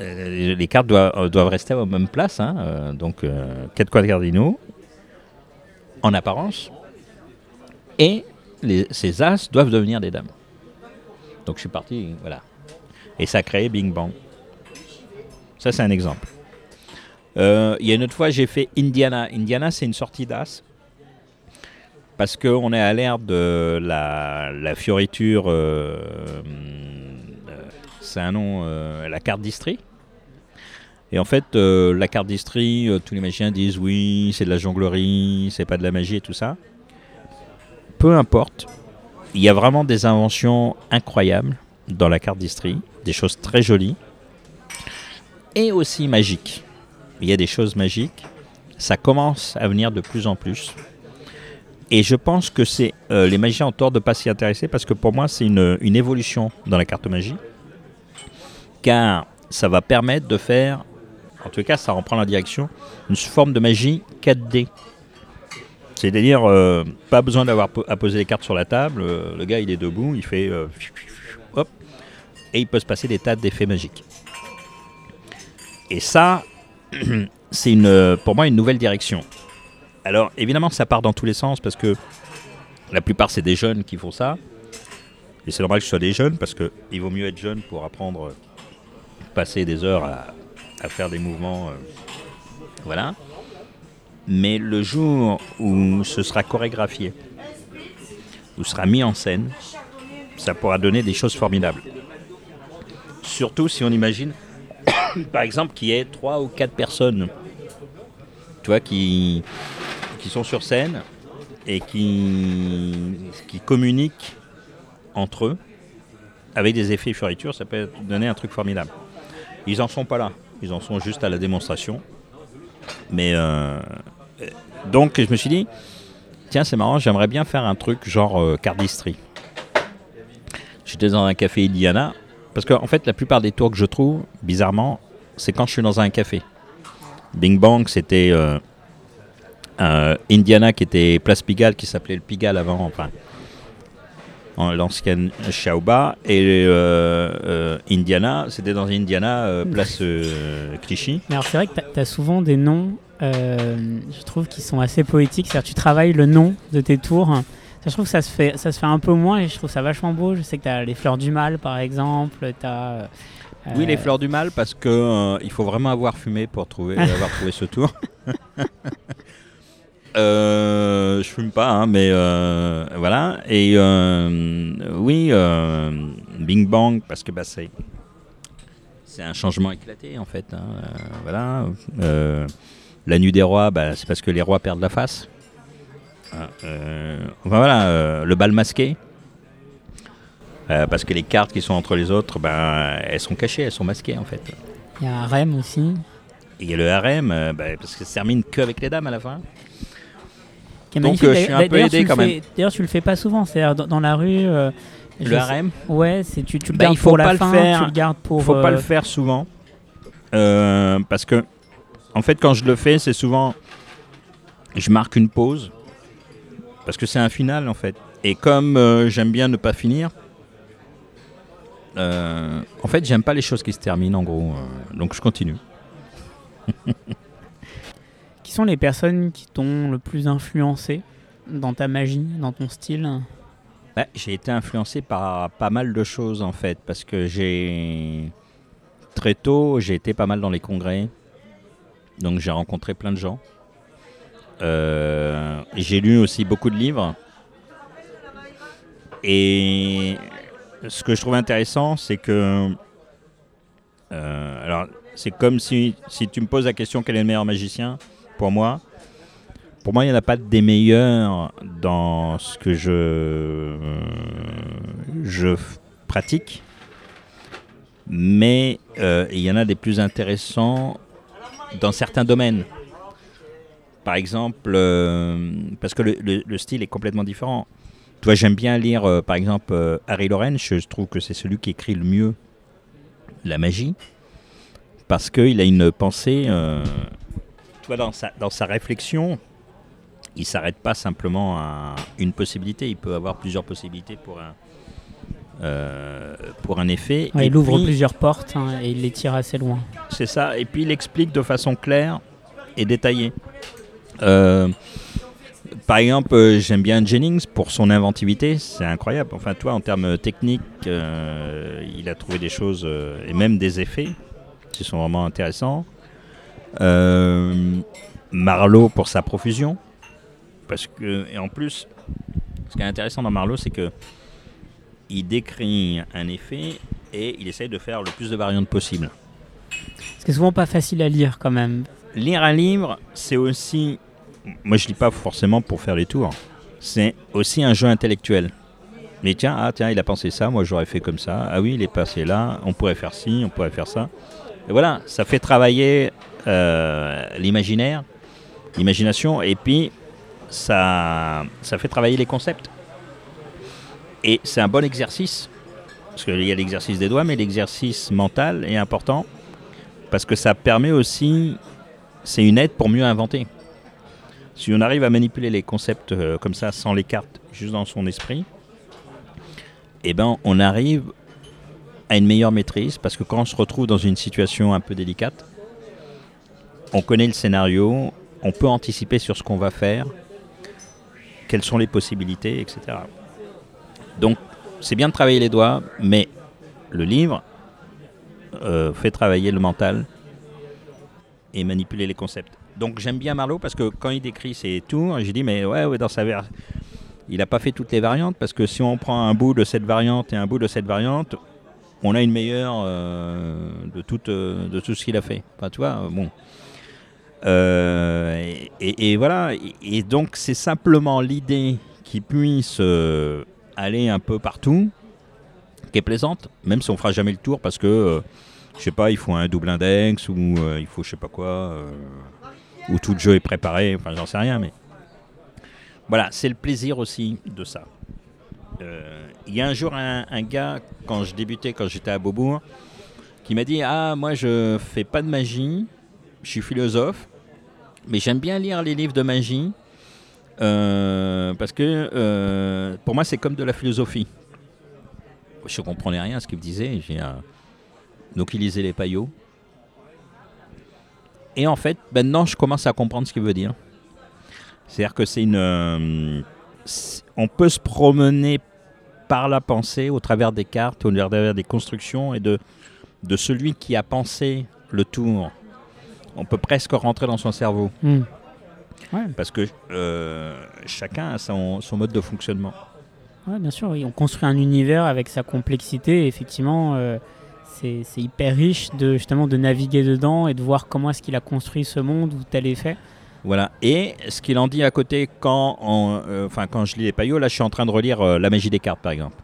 euh, les cartes doivent, euh, doivent rester aux mêmes places, hein, euh, donc euh, quatre points cardinaux, en apparence. Et ces as doivent devenir des dames. Donc je suis parti, voilà. Et ça a créé Bing Bang. Ça, c'est un exemple. Il y a une autre fois, j'ai fait Indiana. Indiana, c'est une sortie d'as. Parce qu'on est à l'ère de la, fioriture. C'est un nom, euh, la carte d'Istrie. Et en fait, euh, la carte d'Istrie, euh, tous les magiciens disent oui, c'est de la jonglerie, c'est pas de la magie et tout ça peu importe, il y a vraiment des inventions incroyables dans la carte d'Istrie, des choses très jolies et aussi magiques. Il y a des choses magiques, ça commence à venir de plus en plus. Et je pense que c'est les magiciens ont tort de ne pas s'y intéresser parce que pour moi c'est une, une évolution dans la carte magie. Car ça va permettre de faire, en tout cas ça reprend la direction, une forme de magie 4D. C'est-à-dire, euh, pas besoin d'avoir à poser les cartes sur la table. euh, le gars, il est debout, il fait euh, hop, et il peut se passer des tas d'effets magiques. Et ça, c'est une, pour moi une nouvelle direction. Alors, évidemment, ça part dans tous les sens parce que la plupart, c'est des jeunes qui font ça. Et c'est normal que ce soit des jeunes parce qu'il vaut mieux être jeune pour apprendre, passer des heures à, faire des mouvements. euh, voilà. Mais le jour où ce sera chorégraphié, où sera mis en scène, ça pourra donner des choses formidables. Surtout si on imagine, par exemple, qu'il y ait trois ou quatre personnes, tu qui sont sur scène et qui, qui communiquent entre eux avec des effets fioritures, ça peut donner un truc formidable. Ils en sont pas là, ils en sont juste à la démonstration. Mais euh, donc je me suis dit, tiens c'est marrant, j'aimerais bien faire un truc genre euh, cardistry. J'étais dans un café Indiana, parce qu'en fait la plupart des tours que je trouve, bizarrement, c'est quand je suis dans un café. Bing Bang, c'était euh, un Indiana qui était Place Pigalle, qui s'appelait le Pigalle avant, enfin. En l'ancienne Xiaoba, et euh, euh, Indiana, c'était dans Indiana, euh, place euh, Clichy. Mais alors c'est vrai que tu as souvent des noms, euh, je trouve, qui sont assez poétiques. C'est-à-dire tu travailles le nom de tes tours. Ça, je trouve que ça se, fait, ça se fait un peu moins et je trouve ça vachement beau. Je sais que tu as les fleurs du mal, par exemple. T'as, Oui, les fleurs du mal, parce que euh, il faut vraiment avoir fumé pour trouver, avoir trouvé ce tour. Euh, je fume pas, hein, mais euh, voilà. Et euh, oui, euh, Bing Bang, parce que bah, c'est c'est un changement éclaté en fait. hein, euh, voilà. La nuit des rois, bah, c'est parce que les rois perdent la face. Euh, enfin voilà, le bal masqué. Parce que les cartes qui sont entre les autres, ben, elles sont cachées, elles sont masquées en fait. Il y a un REM aussi. Il y a le harem, ben, parce que ça se termine que avec les dames à la fin. Qui est Donc, magnifique. euh, je suis un peu D'ailleurs, aidé tu le quand fais- D'ailleurs, tu le fais pas souvent. C'est-à-dire dans, dans la rue. euh, Le sais- harem, Ouais, c'est tu, tu le Bah, gardes il faut pour la pas le fin, faire. tu le gardes pour. il faut pas euh, le faire souvent. Euh, parce que, en fait, quand je le fais, c'est souvent. Je marque une pause. Parce que c'est un final, en fait. Et comme euh, j'aime bien ne pas finir. euh, en fait, j'aime pas les choses qui se terminent, en gros. euh, donc, je continue. Qui sont les personnes qui t'ont le plus influencé dans ta magie, dans ton style Ouais, j'ai été influencé par pas mal de choses en fait, parce que j'ai très tôt, j'ai été pas mal dans les congrès, donc j'ai rencontré plein de gens. Euh, j'ai lu aussi beaucoup de livres, et ce que je trouve intéressant, c'est que, euh, alors c'est comme si, si tu me poses la question quel est le meilleur magicien? Pour moi. Pour moi, il n'y en a pas des meilleurs dans ce que je, je pratique, mais euh, il y en a des plus intéressants dans certains domaines. Par exemple, euh, parce que le, le- le style est complètement différent. Toi, j'aime bien lire, euh, par exemple, Harry Lawrence. Je trouve que c'est celui qui écrit le mieux la magie, parce qu'il a une pensée. Dans sa, dans sa réflexion, il s'arrête pas simplement à une possibilité, il peut avoir plusieurs possibilités pour un, euh, pour un effet. Ouais, Il ouvre puis, plusieurs portes hein, et il les tire assez loin. C'est ça, et puis il explique de façon claire et détaillée. Euh, par exemple, euh, j'aime bien Jennings pour son inventivité, c'est incroyable. Enfin, toi, en termes techniques, euh, il a trouvé des choses euh, et même des effets qui sont vraiment intéressants. Euh, Marlowe pour sa profusion, parce que et en plus, ce qui est intéressant dans Marlowe, c'est que il décrit un effet et il essaye de faire le plus de variantes possible. Ce qui est souvent pas facile à lire quand même. Lire un livre, c'est aussi. Moi, je lis pas forcément pour faire les tours. C'est aussi un jeu intellectuel. Mais tiens, ah tiens, il a pensé ça, moi j'aurais fait comme ça. Ah oui, il est passé là, on pourrait faire ci, on pourrait faire ça. Et voilà, ça fait travailler euh, l'imaginaire, l'imagination, et puis ça, fait travailler les concepts. Et c'est un bon exercice, parce qu'il y a l'exercice des doigts, mais l'exercice mental est important, parce que ça permet aussi c'est une aide pour mieux inventer. Si on arrive à manipuler les concepts euh, comme ça, sans les cartes, juste dans son esprit, eh ben, on arrive à une meilleure maîtrise, parce que quand on se retrouve dans une situation un peu délicate, on connaît le scénario, on peut anticiper sur ce qu'on va faire, quelles sont les possibilités, etc. Donc, c'est bien de travailler les doigts, mais le livre euh, fait travailler le mental et manipuler les concepts. Donc j'aime bien Marlowe parce que quand il décrit ses tours, j'ai dit mais ouais, ouais dans sa ver... il n'a pas fait toutes les variantes parce que si on prend un bout de cette variante et un bout de cette variante, on a une meilleure euh, euh, de tout ce qu'il a fait. Euh, et, voilà, et, donc c'est simplement l'idée qui puisse aller un peu partout, qui est plaisante, même si on fera jamais le tour parce que je sais pas, il faut un double index ou il faut je sais pas quoi, ou tout le jeu est préparé, enfin j'en sais rien, mais voilà, c'est le plaisir aussi de ça. Euh, Il y a un jour un, gars, quand je débutais, quand j'étais à Beaubourg, qui m'a dit Ah, moi je fais pas de magie, je suis philosophe, mais j'aime bien lire les livres de magie euh, parce que euh, pour moi c'est comme de la philosophie. Je comprenais rien à ce qu'il me disait. J'ai, euh, donc il lisait les paillots. Et en fait, maintenant, je commence à comprendre ce qu'il veut dire. C'est-à-dire que c'est une. on peut se promener par la pensée au travers des cartes, au travers des constructions et de, de celui qui a pensé le tour. On peut presque rentrer dans son cerveau Hmm. Ouais, parce que euh, chacun a son, son mode de fonctionnement. ouais, bien sûr. oui. On construit un univers avec sa complexité. Et effectivement, euh, c'est c'est hyper riche de justement de naviguer dedans et de voir comment est-ce qu'il a construit ce monde ou tel effet. Voilà. Et ce qu'il en dit à côté quand, on- euh, quand je lis les paillots, là je suis en train de relire euh, La magie des cartes par exemple.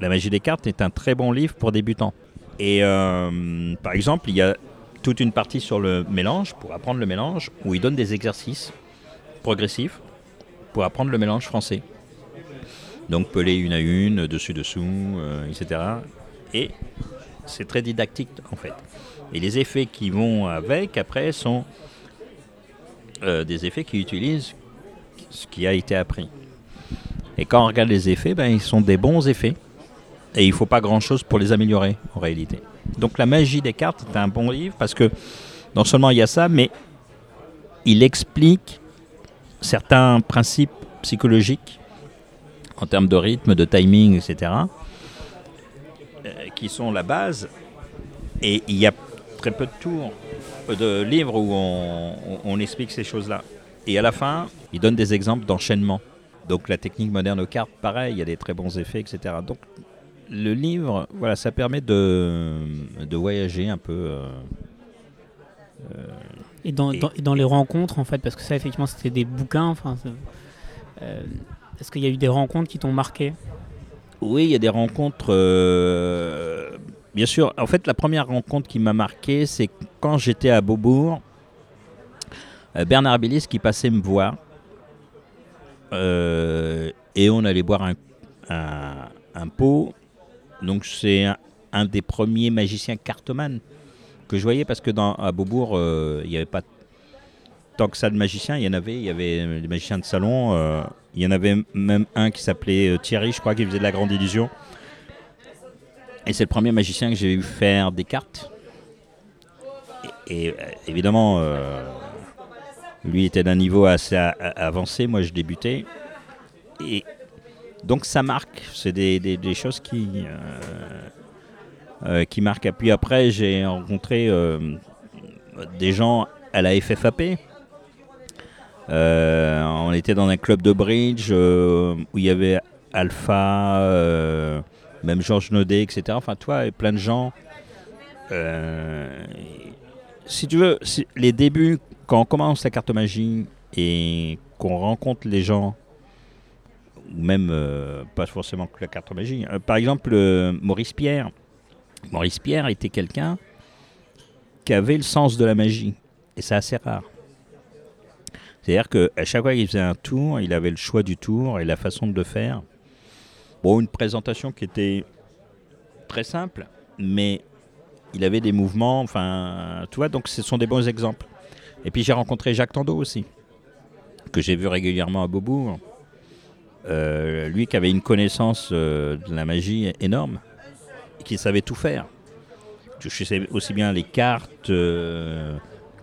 La magie des cartes est un très bon livre pour débutants. Et euh, par exemple, il y a toute une partie sur le mélange, pour apprendre le mélange, où il donne des exercices progressifs pour apprendre le mélange français. Donc peler une à une, dessus-dessous, euh, etc. Et c'est très didactique en fait. Et les effets qui vont avec, après, sont euh, des effets qui utilisent ce qui a été appris. Et quand on regarde les effets, ben, ils sont des bons effets. Et il ne faut pas grand-chose pour les améliorer, en réalité. Donc la magie des cartes est un bon livre parce que non seulement il y a ça, mais il explique certains principes psychologiques en termes de rythme, de timing, etc., euh, qui sont la base. Et il y a très peu de tours, de livres où on, on- on explique ces choses-là. Et à la fin, il donne des exemples d'enchaînement. Donc la technique moderne aux cartes, pareil, il y a des très bons effets, etc. Donc le livre, voilà, ça permet de, de voyager un peu. euh, Et dans, Et- dans- et dans les rencontres, en fait, parce que ça, effectivement, c'était des bouquins. Enfin, euh, est-ce qu'il y a eu des rencontres qui t'ont marqué? Oui, il y a des rencontres. euh, bien sûr, en fait, la première rencontre qui m'a marqué, c'est quand j'étais à Beaubourg, euh, Bernard Billis qui passait me voir. euh, et on allait boire un, pot. Donc, c'est un, des premiers magiciens cartomanes que je voyais parce que dans, à Beaubourg, euh, il n'y avait pas tant que ça de magiciens. Il y en avait, il y avait des magiciens de salon. il y en avait même un qui s'appelait Thierry, je crois, qui faisait de la grande illusion. C'est le premier magicien que j'ai vu faire des cartes. Et, euh, évidemment, euh, lui était d'un niveau assez avancé, moi je débutais. Et donc ça marque, c'est des, choses qui, euh, qui marquent. Puis après, j'ai rencontré des gens à la FFAP. On était dans un club de bridge où il y avait Alpha, même Georges Naudet, etc. Enfin, toi, plein de gens. Euh, si tu veux, les débuts, quand on commence la cartomagie et qu'on rencontre les gens, ou même euh, pas forcément que la cartomagie, euh, par exemple, euh, Maurice Pierre. Maurice Pierre était quelqu'un qui avait le sens de la magie. Et c'est assez rare. C'est-à-dire qu'à chaque fois qu'il faisait un tour, il avait le choix du tour et la façon de le faire. Bon, une présentation qui était très simple, mais il avait des mouvements, enfin, tu vois, donc ce sont des bons exemples. Et puis j'ai rencontré Jacques Tando aussi, que j'ai vu régulièrement à Beaubourg. Euh, lui qui avait une connaissance euh, de la magie énorme, et qui savait tout faire. Je sais aussi bien les cartes euh,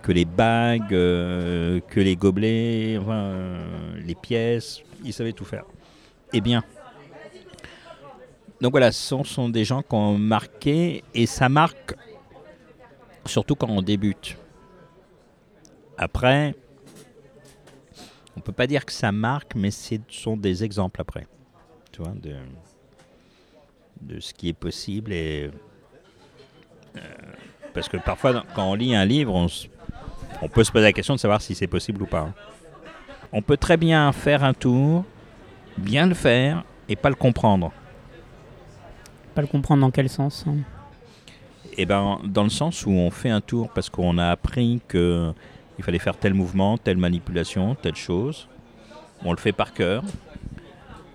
que les bagues, que les gobelets, les pièces, il savait tout faire. Eh bien, donc voilà, ce sont, des gens qui ont marqué, et ça marque surtout quand on débute. Après, on peut pas dire que ça marque, mais ce sont des exemples après, tu vois, de, de ce qui est possible et euh, parce que parfois, quand on lit un livre, on peut se poser la question de savoir si c'est possible ou pas. hein. On peut très bien faire un tour, bien le faire et pas le comprendre. Pas le comprendre dans quel sens hein Et ben, dans le sens où on fait un tour parce qu'on a appris que il fallait faire tel mouvement, telle manipulation, telle chose. On le fait par cœur,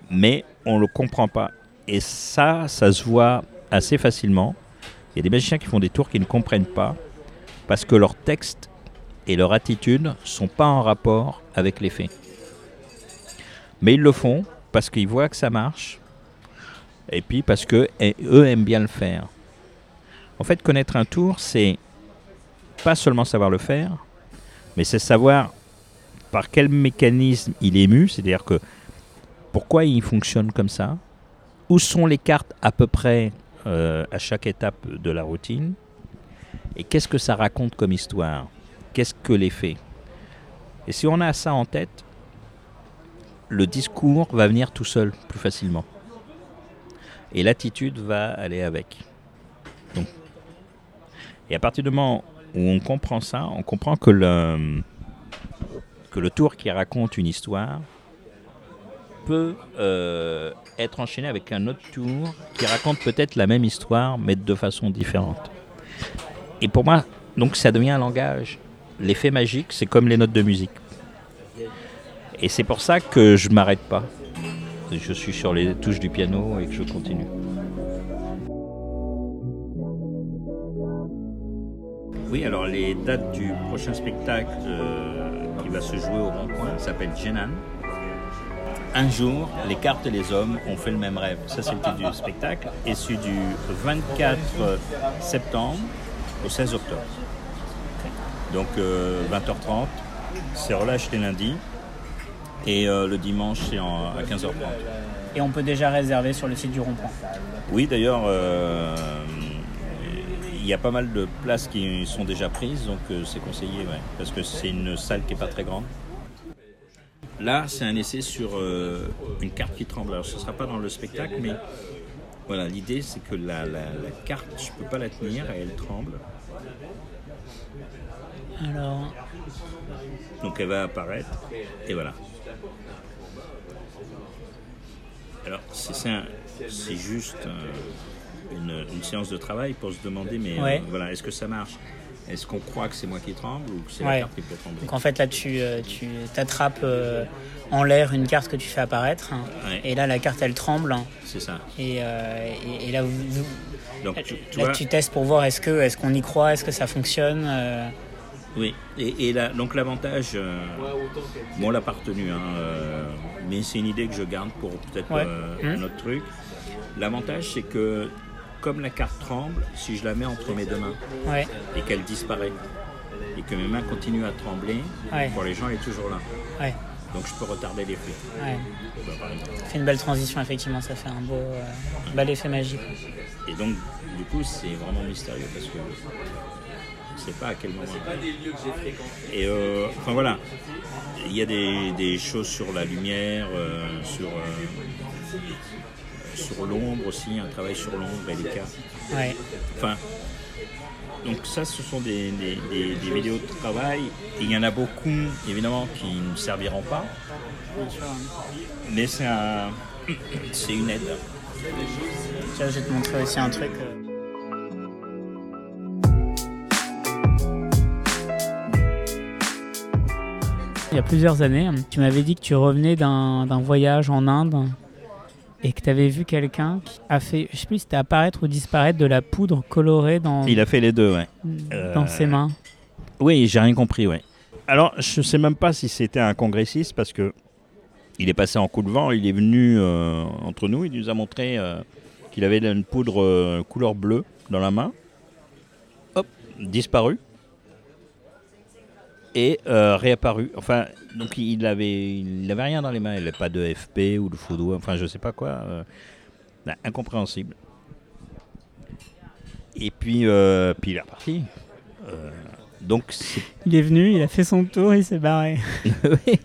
mais on le comprend pas. Et ça, ça se voit assez facilement. Il y a des magiciens qui font des tours qui ne comprennent pas parce que leur texte et leur attitude sont pas en rapport avec les faits. Mais ils le font parce qu'ils voient que ça marche, Et puis parce que eux aiment bien le faire. En fait, connaître un tour, c'est pas seulement savoir le faire, mais c'est savoir par quel mécanisme il est mu, c'est-à-dire que pourquoi il fonctionne comme ça, où sont les cartes à peu près euh, à chaque étape de la routine, et qu'est-ce que ça raconte comme histoire, qu'est-ce que les fait. Et si on a ça en tête, le discours va venir tout seul, plus facilement. Et l'attitude va aller avec. Et à partir du moment où on comprend ça, on comprend que le, que le tour qui raconte une histoire peut euh, être enchaîné avec un autre tour qui raconte peut-être la même histoire, mais de façon différente. Et pour moi, donc ça devient un langage. L'effet magique, c'est comme les notes de musique. Et c'est pour ça que je m'arrête pas. Je suis sur les touches du piano et que je continue. Oui, alors les dates du prochain spectacle euh, qui va se jouer au Rond-Point s'appelle Jenan. Un jour, les cartes et les hommes ont fait le même rêve. Ça, c'est le titre du spectacle. Et c'est du 24 septembre au 16 octobre. Donc 20h30, c'est relâche les lundis. Et euh, le dimanche, c'est à 15h30. Et on peut déjà réserver sur le site du rond-point. Oui, d'ailleurs, euh, il y a pas mal de places qui sont déjà prises, donc euh, c'est conseillé, ouais, parce que c'est une salle qui n'est pas très grande. Là, c'est un essai sur une carte qui tremble. Alors, ce ne sera pas dans le spectacle, mais voilà, l'idée, c'est que la, la- la carte, je ne peux pas la tenir et elle tremble. Alors, Donc, elle va apparaître, et voilà. Alors, c'est juste euh, une, une séance de travail pour se demander, mais euh, voilà, est-ce que ça marche? Est-ce qu'on croit que c'est moi qui tremble ou que c'est Ouais. la carte qui peut trembler? Donc en fait là tu, euh, tu t'attrapes euh, en l'air une carte que tu fais apparaître. hein. Ouais. Et là la carte elle tremble. hein. C'est ça. Et, et, et là, vous- vous- Donc, tu, tu là, vois, tu testes pour voir est-ce que est-ce qu'on y croit, est-ce que ça fonctionne. Oui. Et, donc l'avantage, euh, bon, on l'a pas retenu, hein, euh, mais c'est une idée que je garde pour peut-être Ouais. euh, un autre truc. L'avantage, c'est que comme la carte tremble, si je la mets entre mes deux mains ouais, et qu'elle disparaît et que mes mains continuent à trembler, Ouais. pour les gens, elle est toujours là. ouais, Donc je peux retarder l'effet. ouais. Bah, fait une belle transition effectivement, ça fait un beau, euh, bel effet magique. Et donc, du coup, c'est vraiment mystérieux parce que je sais pas à quel moment. Et euh, enfin voilà, il y a des, des choses sur la lumière, euh, sur, euh, sur l'ombre aussi, un travail sur l'ombre et les. Ouais, Enfin, donc ça, ce sont des, des- des- des vidéos de travail. Et il y en a beaucoup, évidemment, qui ne serviront pas, sûr. mais c'est un, c'est une aide. Tiens, je vais te montrer aussi un truc. Il y a plusieurs années, tu m'avais dit que tu revenais d'un voyage en Inde et que tu avais vu quelqu'un qui a fait, je sais plus si c'était apparaître ou disparaître de la poudre colorée dans, Il a fait les deux, ouais. dans Euh, ses mains. Oui, j'ai rien compris, ouais. Alors, je sais même pas si c'était un congressiste parce que il est passé en coup de vent, il est venu euh, entre nous, il nous a montré euh, qu'il avait une poudre euh, couleur bleue dans la main. Hop, disparu. Et euh, réapparu. Enfin, donc il avait, il avait rien dans les mains. Il n'avait pas de FP ou de doigt. Enfin, je sais pas quoi. euh, bah, incompréhensible. Et puis, euh, puis il est reparti. Euh, donc Il est venu, il a fait son tour, il s'est barré. oui.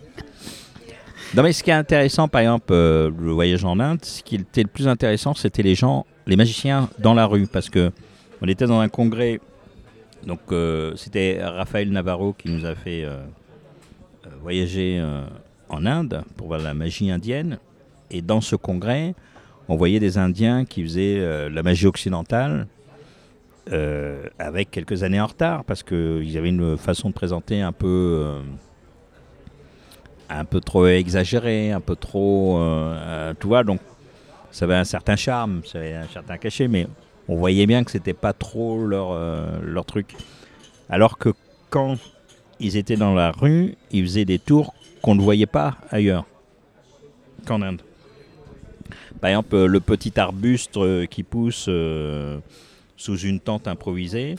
Non mais ce qui est intéressant, par exemple, le voyage en Inde, ce qui était le plus intéressant, c'était les gens, les magiciens dans la rue, parce que on était dans un congrès, donc euh, c'était Raphaël Navarro qui nous a fait euh, euh, voyager en Inde pour voir la magie indienne, et dans ce congrès, on voyait des Indiens qui faisaient la magie occidentale. avec quelques années en retard parce qu'ils avaient une façon de présenter un peu trop exagéré, un peu trop, tu vois, donc ça avait un certain charme, ça avait un certain cachet, mais on voyait bien que c'était pas trop leur, euh, leur truc. Alors que quand ils étaient dans la rue, ils faisaient des tours qu'on ne voyait pas ailleurs qu'en Inde. Par exemple, euh, le petit arbuste euh, qui pousse sous une tente improvisée,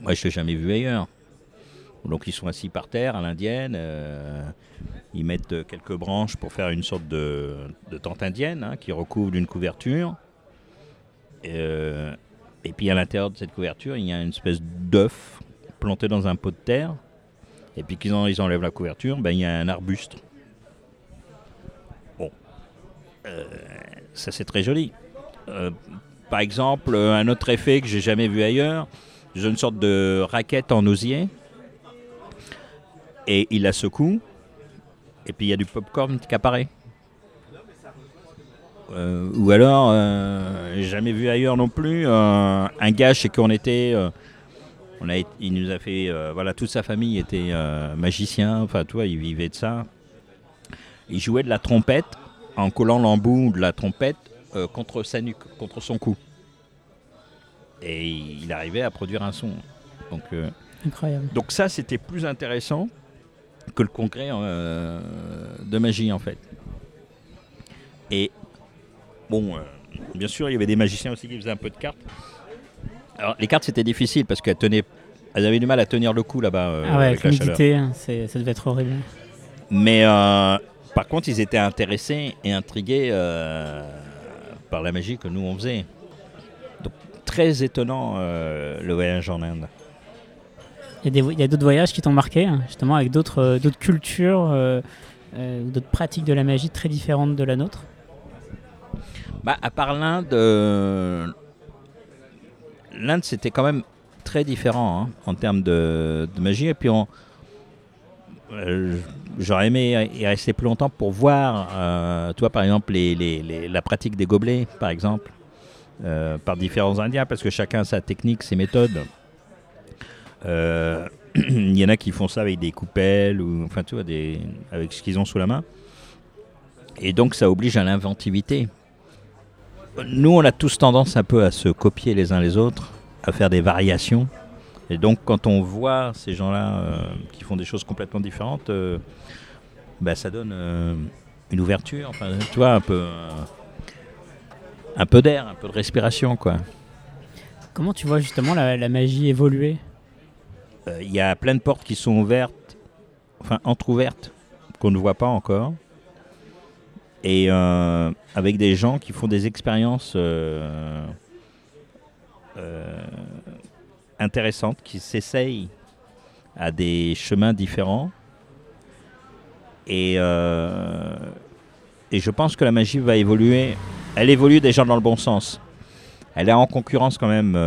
moi je l'ai jamais vu ailleurs. Donc ils sont assis par terre à l'indienne, ils mettent quelques branches pour faire une sorte de, de tente indienne hein, qui recouvre d'une couverture. Et, euh, et puis à l'intérieur de cette couverture, il y a une espèce d'œuf planté dans un pot de terre. Et puis qu'ils ils enlèvent la couverture, ben, il y a un arbuste. Bon. Euh, ça c'est très joli. Euh, par exemple, un autre effet que j'ai jamais vu ailleurs, j'ai une sorte de raquette en osier. Et il la secoue. Et puis il y a du popcorn qui apparaît. Euh, ou alors, euh, j'ai jamais vu ailleurs non plus. euh, un gars chez qui on était, euh, on a, il nous a fait, voilà, toute sa famille était magicien. Enfin, toi, il vivait de ça. Il jouait de la trompette en collant l'embout de la trompette contre sa nuque, contre son cou. Et il arrivait à produire un son. Donc, Incroyable. donc ça, c'était plus intéressant que le congrès de magie, en fait. Et bon, euh, bien sûr, il y avait des magiciens aussi qui faisaient un peu de cartes. Alors, les cartes, c'était difficile parce qu'elles tenaient, elles avaient du mal à tenir le coup là-bas euh, ah ouais, avec l'humidité, hein, ça devait être horrible. Mais euh, par contre, ils étaient intéressés et intrigués par la magie que nous on faisait. Donc très étonnant le voyage en Inde. Il y a d'autres voyages qui t'ont marqué, hein, justement, avec d'autres euh, cultures, euh, euh, d'autres pratiques de la magie très différentes de la nôtre? Bah, à part l'Inde, euh, l'Inde c'était quand même très différent hein, en termes de, magie. Et puis on, euh, j'aurais aimé y rester plus longtemps pour voir, euh, toi par exemple, les, les- les- la pratique des gobelets, par exemple, par différents Indiens, parce que chacun a sa technique, ses méthodes. Il y en a qui font ça avec des coupelles ou enfin tu vois des avec ce qu'ils ont sous la main. Et donc ça oblige à l'inventivité. Nous, on a tous tendance un peu à se copier les uns les autres, à faire des variations. Et donc, quand on voit ces gens-là euh, qui font des choses complètement différentes, euh, bah, ça donne euh, une ouverture, enfin, tu vois, un peu, un peu d'air, un peu de respiration, quoi. Comment tu vois justement la, la magie évoluer? Il y a plein de portes qui sont ouvertes, enfin entrouvertes, qu'on ne voit pas encore. Et euh, avec des gens qui font des expériences euh, euh, intéressantes, qui s'essayent à des chemins différents. Et, et je pense que la magie va évoluer. Elle évolue déjà dans le bon sens. Elle est en concurrence quand même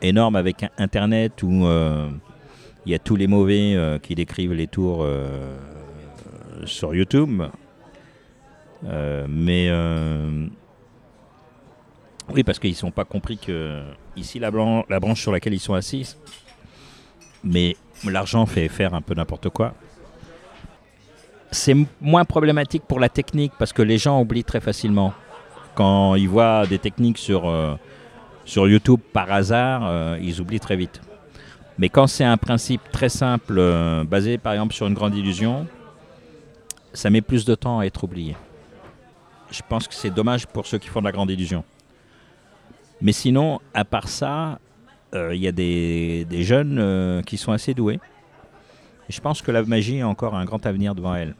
énorme avec Internet où il y a tous les mauvais qui décrivent les tours sur YouTube. Euh, mais euh, oui, parce qu'ils n'ont pas compris que ici, la, la branche sur laquelle ils sont assis, mais l'argent fait faire un peu n'importe quoi. C'est moins problématique pour la technique parce que les gens oublient très facilement. Quand ils voient des techniques sur, euh, sur YouTube par hasard, ils oublient très vite. Mais quand c'est un principe très simple, basé par exemple sur une grande illusion, ça met plus de temps à être oublié. Je pense que c'est dommage pour ceux qui font de la grande illusion. Mais sinon, à part ça, euh, il y a des, des jeunes euh, qui sont assez doués. Et je pense que la magie a encore un grand avenir devant elle.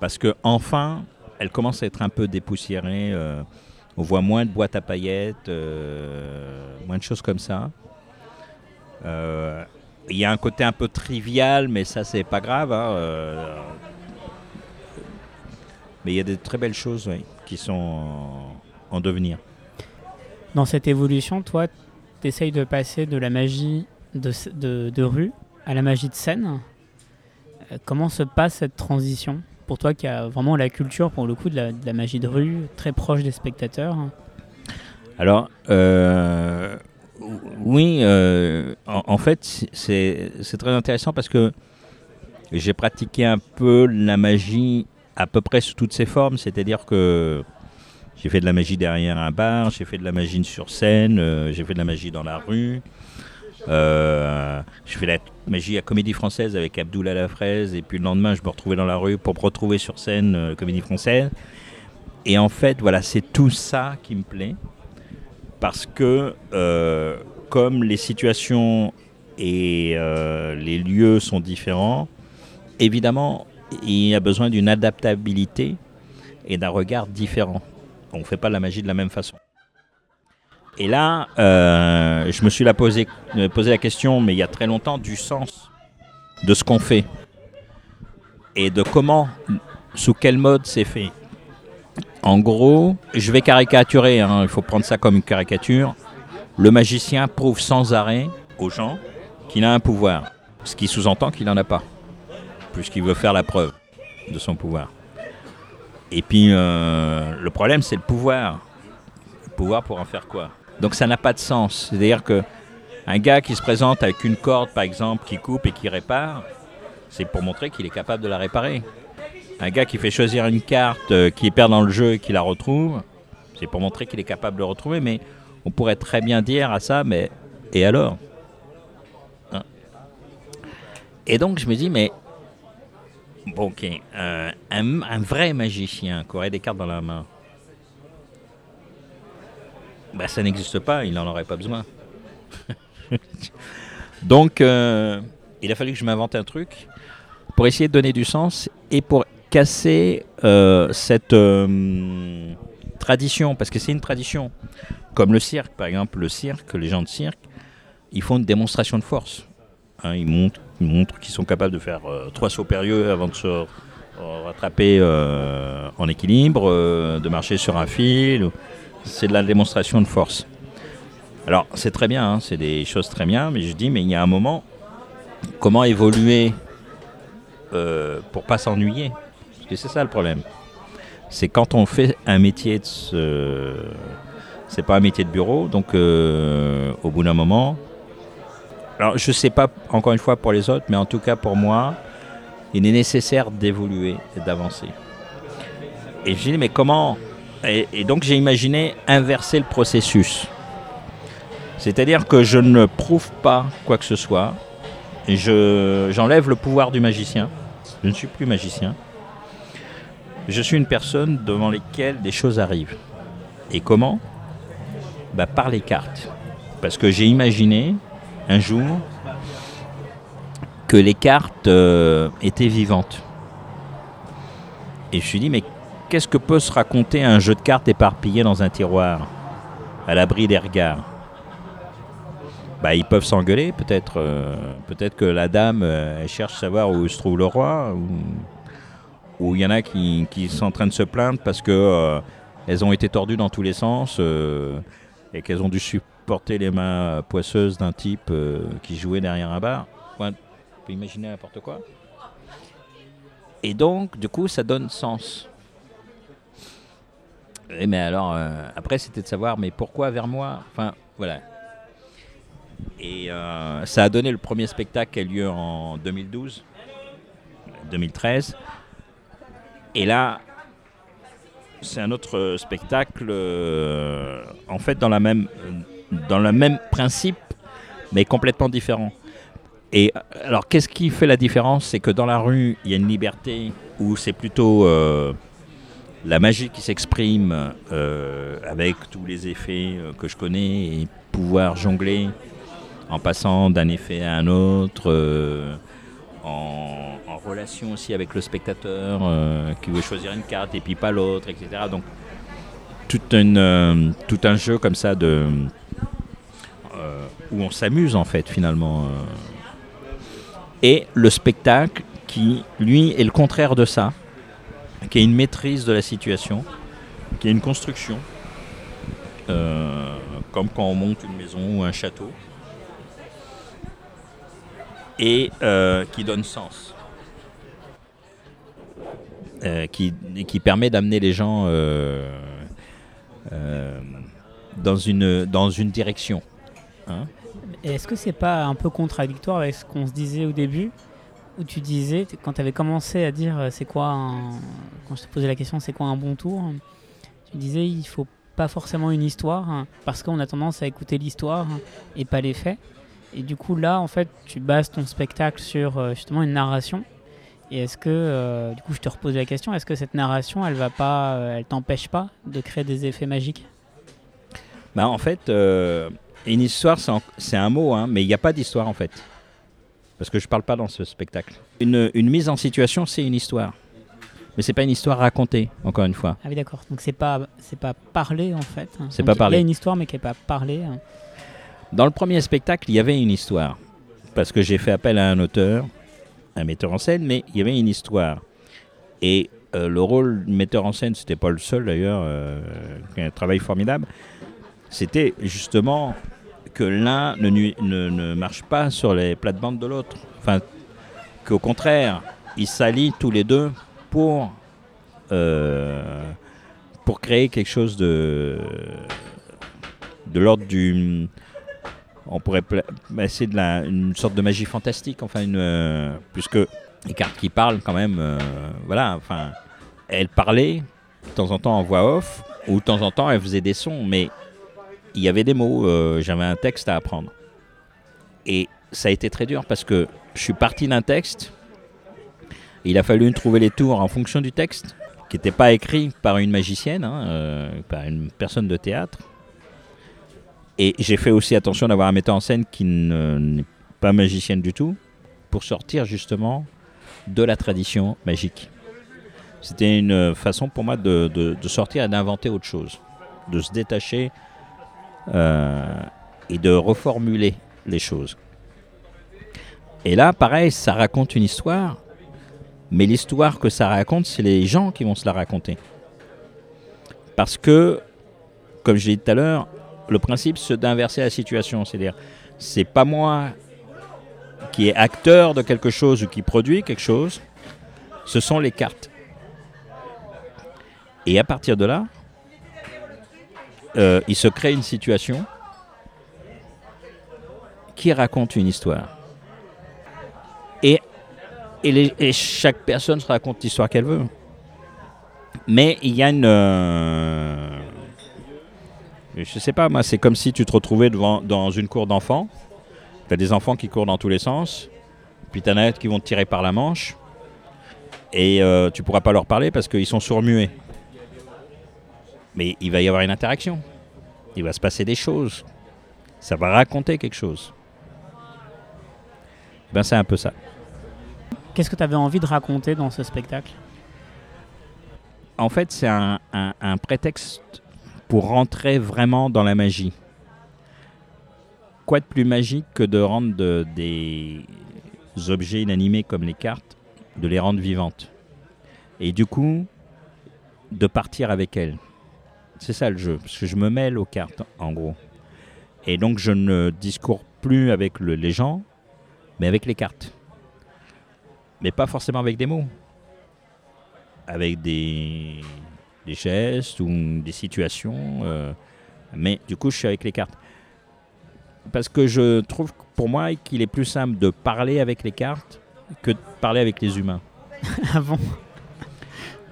Parce que enfin, elle commence à être un peu dépoussiérée. euh, on voit moins de boîtes à paillettes, moins de choses comme ça. Il y a un côté un peu trivial, mais ça, c'est pas grave. hein, mais il y a des très belles choses oui, qui sont en, en devenir. Dans cette évolution, toi, tu essayes de passer de la magie de, s- de- de rue à la magie de scène. Euh, comment se passe cette transition pour toi qui a vraiment la culture, pour le coup, de la, de la magie de rue, très proche des spectateurs? Alors, euh, oui, euh, en, en fait, c'est très intéressant parce que j'ai pratiqué un peu la magie à peu près sous toutes ses formes, c'est-à-dire que j'ai fait de la magie derrière un bar, j'ai fait de la magie sur scène, euh, j'ai fait de la magie dans la rue, euh, fait de la magie à Comédie Française avec Abdoul à la fraise, et puis le lendemain je me retrouvais dans la rue pour me retrouver sur scène euh, Comédie Française. Et en fait, voilà, c'est tout ça qui me plaît. Parce que comme les situations et les lieux sont différents, évidemment, il y a besoin d'une adaptabilité et d'un regard différent. On ne fait pas la magie de la même façon. Et là, euh, je me suis posé, posé la question, mais il y a très longtemps, du sens de ce qu'on fait et de comment, sous quel mode c'est fait. En gros, je vais caricaturer, hein, il faut prendre ça comme une caricature. Le magicien prouve sans arrêt aux gens qu'il a un pouvoir, ce qui sous-entend qu'il n'en a pas, puisqu'il veut faire la preuve de son pouvoir. Et puis, euh, le problème, c'est le pouvoir. Le pouvoir pour en faire quoi? Donc, ça n'a pas de sens. C'est-à-dire que un gars qui se présente avec une corde, par exemple, qui coupe et qui répare, c'est pour montrer qu'il est capable de la réparer. Un gars qui fait choisir une carte, euh, qui perd dans le jeu et qui la retrouve, c'est pour montrer qu'il est capable de le retrouver. Mais on pourrait très bien dire à ça, mais et alors? Hein? Et donc je me dis, mais bon, ok, euh, un, vrai magicien qui aurait des cartes dans la main, bah, ça n'existe pas, il n'en aurait pas besoin. donc euh, il a fallu que je m'invente un truc pour essayer de donner du sens et pour casser euh, cette tradition, parce que c'est une tradition. Comme le cirque, par exemple, le cirque, les gens de cirque, ils font une démonstration de force. Hein, ils montrent qu'ils sont capables de faire euh, trois sauts périlleux avant de se rattraper en équilibre, de marcher sur un fil. C'est de la démonstration de force. Alors, c'est très bien, hein, c'est des choses très bien, mais je dis, mais il y a un moment, comment évoluer euh, pour pas s'ennuyer? Parce que c'est ça le problème. C'est quand on fait un métier de ce... C'est pas un métier de bureau, donc euh, au bout d'un moment... Alors je sais pas, encore une fois pour les autres, mais en tout cas pour moi, il est nécessaire d'évoluer et d'avancer. Et mais comment et, donc j'ai imaginé inverser le processus. C'est-à-dire que je ne prouve pas quoi que ce soit, j'enlève le pouvoir du magicien. Je ne suis plus magicien. Je suis une personne devant laquelle des choses arrivent. Et comment? Bah, Par les cartes. Parce que j'ai imaginé un jour que les cartes euh, étaient vivantes. Et je suis dit, mais qu'est-ce que peut se raconter un jeu de cartes éparpillé dans un tiroir, à l'abri des regards? Bah, ils peuvent s'engueuler, peut-être. Euh, peut-être que la dame euh, cherche à savoir où se trouve le roi, ou il y en a qui, sont en train de se plaindre parce que elles ont été tordues dans tous les sens et qu'elles ont dû supporter les mains poisseuses d'un type qui jouait derrière un bar. on peut imaginer n'importe quoi. Et donc, du coup, ça donne sens. Mais alors, après, c'était de savoir, mais pourquoi vers moi? Enfin, voilà. Et euh, ça a donné le premier spectacle qui a lieu en 2012, 2013. Et là, c'est un autre spectacle, euh, en fait, dans, la même, dans le même principe, mais complètement différent. Et alors, qu'est-ce qui fait la différence? C'est que dans la rue, il y a une liberté où c'est plutôt euh, la magie qui s'exprime avec tous les effets que je connais et pouvoir jongler en passant d'un effet à un autre, euh, en, relation aussi avec le spectateur euh, qui veut choisir une carte et puis pas l'autre, etc. Donc tout, euh, tout un jeu comme ça de où on s'amuse en fait finalement. Et le spectacle qui, lui, est le contraire de ça, qui est une maîtrise de la situation, qui est une construction, comme quand on monte une maison ou un château et euh, qui donne sens. Euh, qui, qui, permet d'amener les gens euh, dans, une, dans une direction. Hein. Est-ce que c'est pas un peu contradictoire avec ce qu'on se disait au début où tu disais, quand tu avais commencé à dire c'est quoi un... Quand je te posais la question c'est quoi un bon tour, tu disais il faut pas forcément une histoire parce qu'on a tendance à écouter l'histoire et pas les faits. Et du coup, là, en fait, tu bases ton spectacle sur euh, justement une narration. Et est-ce que, euh, du coup, je te repose la question, est-ce que cette narration, elle va pas, euh, elle t'empêche pas de créer des effets magiques? Bah, en fait, euh, une histoire, c'est c'est un mot, hein, mais il n'y a pas d'histoire en fait. Parce que je parle pas dans ce spectacle. Une, une mise en situation, c'est une histoire. Mais c'est pas une histoire racontée, encore une fois. Ah oui, d'accord. Donc c'est pas, c'est pas parlé en fait. C'est Donc, pas Il y parlé. a une histoire, mais qui est pas parlée. hein. Dans le premier spectacle, il y avait une histoire. Parce que j'ai fait appel à un auteur, un metteur en scène, mais il y avait une histoire. Et euh, le rôle de metteur en scène, c'était pas le seul d'ailleurs, euh, un travail formidable. C'était justement que l'un ne marche pas sur les plates-bandes de l'autre. Enfin, qu'au contraire, ils s'allient tous les deux pour, euh, pour créer quelque chose de, de l'ordre du. On pourrait essayer de la, une sorte de magie fantastique, enfin, euh, puisque les cartes qui parlent quand même, euh, voilà, enfin, elles parlaient de temps en temps en voix off, ou de temps en temps elles faisaient des sons, mais il y avait des mots, euh, j'avais un texte à apprendre. Et ça a été très dur parce que je suis parti d'un texte, il a fallu trouver les tours en fonction du texte, qui n'était pas écrit par une magicienne, hein, par une personne de théâtre. Et j'ai fait aussi attention d'avoir un metteur en scène qui ne- n'est pas magicienne du tout, pour sortir justement de la tradition magique. C'était une façon pour moi de sortir et d'inventer autre chose, de se détacher euh, et de reformuler les choses. Et là, pareil, ça raconte une histoire, mais l'histoire que ça raconte, c'est les gens qui vont se la raconter. Parce que, comme je l'ai dit tout à l'heure, le principe, c'est d'inverser la situation. C'est-à-dire, c'est pas moi qui est acteur de quelque chose ou qui produit quelque chose, ce sont les cartes. Et à partir de là, euh, il se crée une situation qui raconte une histoire. Et, chaque personne se raconte l'histoire qu'elle veut. Mais il y a une... euh, je sais pas, moi, c'est comme si tu te retrouvais devant, dans une cour d'enfants. Tu as des enfants qui courent dans tous les sens. Puis tu en as qui vont te tirer par la manche. Et euh, tu pourras pas leur parler parce qu'ils sont sourds-muets. Mais il va y avoir une interaction. Il va se passer des choses. Ça va raconter quelque chose. Ben, c'est un peu ça. Qu'est-ce que tu avais envie de raconter dans ce spectacle? En fait, c'est un, un- un prétexte pour rentrer vraiment dans la magie. Quoi de plus magique que de rendre de- des objets inanimés comme les cartes, de les rendre vivantes. Et du coup, de partir avec elles. C'est ça le jeu, parce que je me mêle aux cartes, en gros. Et donc, je ne discours plus avec le- les gens, mais avec les cartes. Mais pas forcément avec des mots avec des, des gestes ou des situations. euh, mais du coup, je suis avec les cartes. Parce que je trouve pour moi qu'il est plus simple de parler avec les cartes que de parler avec les humains. avant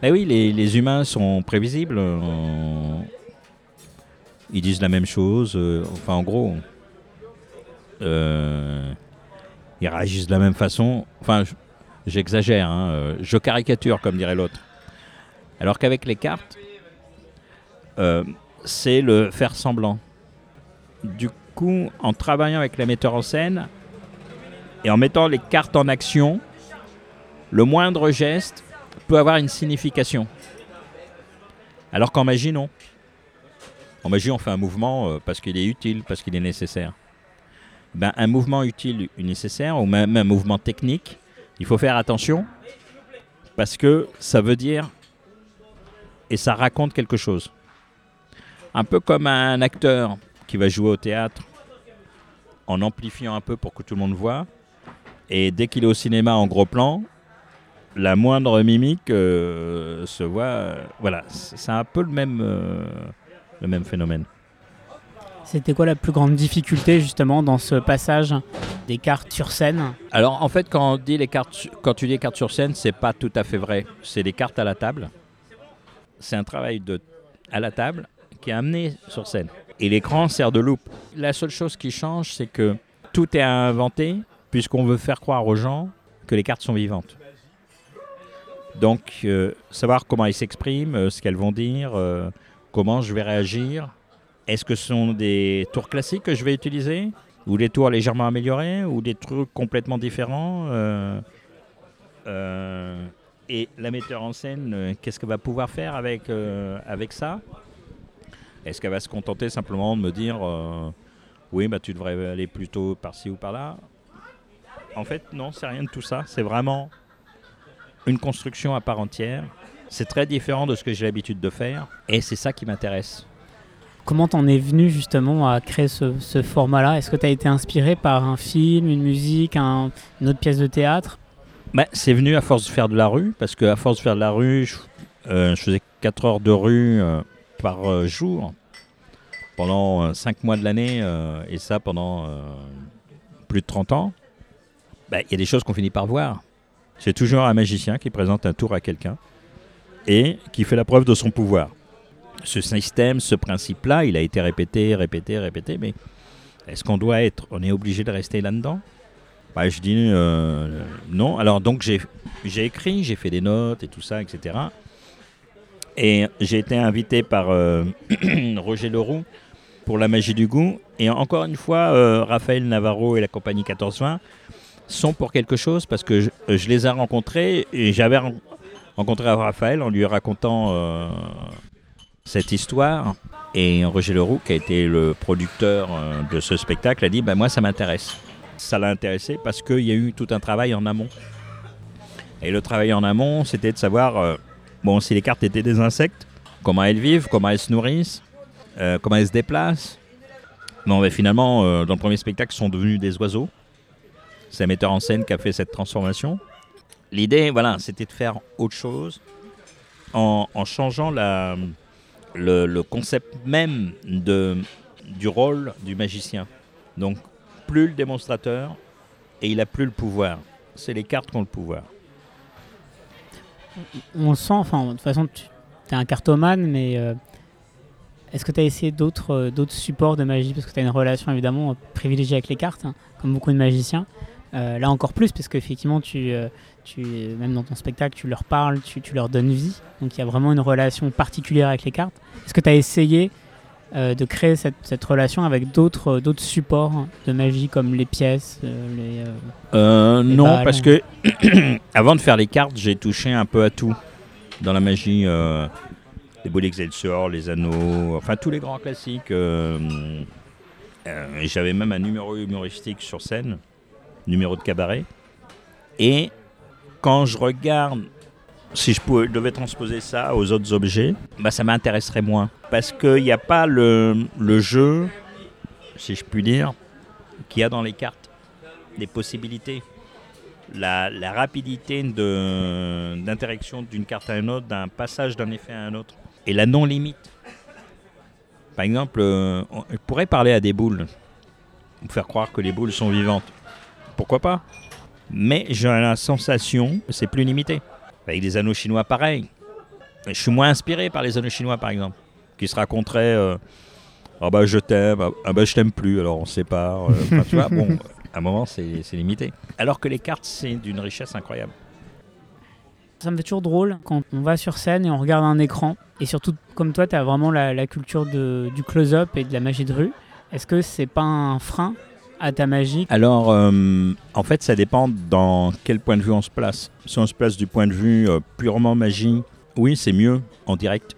Eh oui, les, les humains sont prévisibles. euh, ils disent la même chose. euh, enfin, en gros, ils réagissent de la même façon. Enfin, je- j'exagère. hein, je caricature, comme dirait l'autre. Alors qu'avec les cartes, euh, c'est le faire semblant. Du coup, en travaillant avec la metteur en scène et en mettant les cartes en action, le moindre geste peut avoir une signification. Alors qu'en magie, non. En magie, on fait un mouvement euh, parce qu'il est utile, parce qu'il est nécessaire. Ben, un mouvement utile ou nécessaire, ou même un mouvement technique, il faut faire attention parce que ça veut dire et ça raconte quelque chose. Un peu comme un acteur qui va jouer au théâtre en amplifiant un peu pour que tout le monde voit. Et dès qu'il est au cinéma en gros plan, la moindre mimique euh, se voit. euh, voilà, c'est un peu le même, euh, le même phénomène. C'était quoi la plus grande difficulté justement dans ce passage des cartes sur scène? Alors en fait, quand, on dit les cartes, quand tu dis les cartes sur scène, c'est pas tout à fait vrai. C'est des cartes à la table. C'est un travail de, à la table qui est amené sur scène. Et l'écran sert de loupe. La seule chose qui change, c'est que tout est à inventer puisqu'on veut faire croire aux gens que les cartes sont vivantes. Donc, euh, savoir comment ils s'expriment, euh, ce qu'elles vont dire, euh, comment je vais réagir. Est-ce que ce sont des tours classiques que je vais utiliser Ou des tours légèrement améliorés Ou des trucs complètement différents Et la metteur en scène, euh, qu'est-ce qu'elle va pouvoir faire avec, euh, avec ça? Est-ce qu'elle va se contenter simplement de me dire euh, Oui, bah, tu devrais aller plutôt par-ci ou par-là? En fait, non, c'est rien de tout ça. C'est vraiment une construction à part entière. C'est très différent de ce que j'ai l'habitude de faire. Et c'est ça qui m'intéresse. Comment t'en es venu justement à créer ce, ce format-là? Est-ce que tu as été inspiré par un film, une musique, un- une autre pièce de théâtre? Bah, c'est venu à force de faire de la rue, parce qu'à force de faire de la rue, je, euh, faisais 4 heures de rue euh, par euh, jour pendant 5 mois de l'année, et ça pendant plus de 30 ans. Bah, Il y a des choses qu'on finit par voir. C'est toujours un magicien qui présente un tour à quelqu'un et qui fait la preuve de son pouvoir. Ce système, ce principe-là, il a été répété, répété, répété, mais est-ce qu'on doit être, on est obligé de rester là-dedans? Bah, je dis euh, non. Alors donc j'ai écrit, j'ai fait des notes et tout ça, etc. Et j'ai été invité par euh, Roger Leroux pour la magie du goût. Et encore une fois, euh, Raphaël Navarro et la compagnie 1420 sont pour quelque chose parce que je, je les ai rencontrés et j'avais ren- rencontré Raphaël en lui racontant cette histoire. Et Roger Leroux, qui a été le producteur de ce spectacle, a dit bah, Moi, ça m'intéresse ça l'a intéressé parce qu'il y a eu tout un travail en amont. Et le travail en amont, c'était de savoir euh, bon, si les cartes étaient des insectes, comment elles vivent, comment elles se nourrissent, euh, comment elles se déplacent. Non, mais finalement, euh, dans le premier spectacle, ce sont devenus des oiseaux. C'est un metteur en scène qui a fait cette transformation. L'idée, voilà, c'était de faire autre chose en, changeant le, concept même du rôle du magicien. Donc, plus le démonstrateur et il a plus le pouvoir. C'est les cartes qui ont le pouvoir. On le sent, enfin, de toute façon, tu es un cartomane, mais euh, est-ce que tu as essayé d'autres euh, d'autres supports de magie? Parce que tu as une relation évidemment privilégiée avec les cartes, hein, comme beaucoup de magiciens. Euh, là encore plus, parce qu'effectivement, tu, tu, même dans ton spectacle, tu leur parles, tu, tu leur donnes vie. Donc il y a vraiment une relation particulière avec les cartes. Est-ce que tu as essayé euh, de créer cette, cette relation avec d'autres euh, d'autres supports de magie comme les pièces, euh, les, Les non, balles. parce que avant de faire les cartes, j'ai touché un peu à tout dans la magie. les boules Excelsior, les anneaux, enfin tous les grands classiques. J'avais même un numéro humoristique sur scène, numéro de cabaret. Et quand je regarde, si je devais transposer ça aux autres objets, bah, ça m'intéresserait moins. Parce qu'il n'y a pas le, jeu, si je puis dire, qu'il y a dans les cartes des possibilités. La, rapidité d'interaction d'une carte à une autre, d'un passage d'un effet à un autre. Et la non-limite. Par exemple, euh, on pourrait parler à des boules, ou faire croire que les boules sont vivantes. Pourquoi pas? Mais j'ai la sensation c'est plus limité. Avec des anneaux chinois, pareil. Je suis moins inspiré par les anneaux chinois, par exemple, qui se raconteraient euh, Ah bah je t'aime, ah ah bah je t'aime plus, alors on sépare. euh, tu vois, bon, à un moment, c'est limité. Alors que les cartes, c'est d'une richesse incroyable. Ça me fait toujours drôle quand on va sur scène et on regarde un écran. Et surtout, comme toi, tu as vraiment la, culture du close-up et de la magie de rue. Est-ce que c'est pas un frein à ta magie Alors, euh, en fait, ça dépend dans quel point de vue on se place. Si on se place du point de vue euh, purement magie, oui, c'est mieux en direct.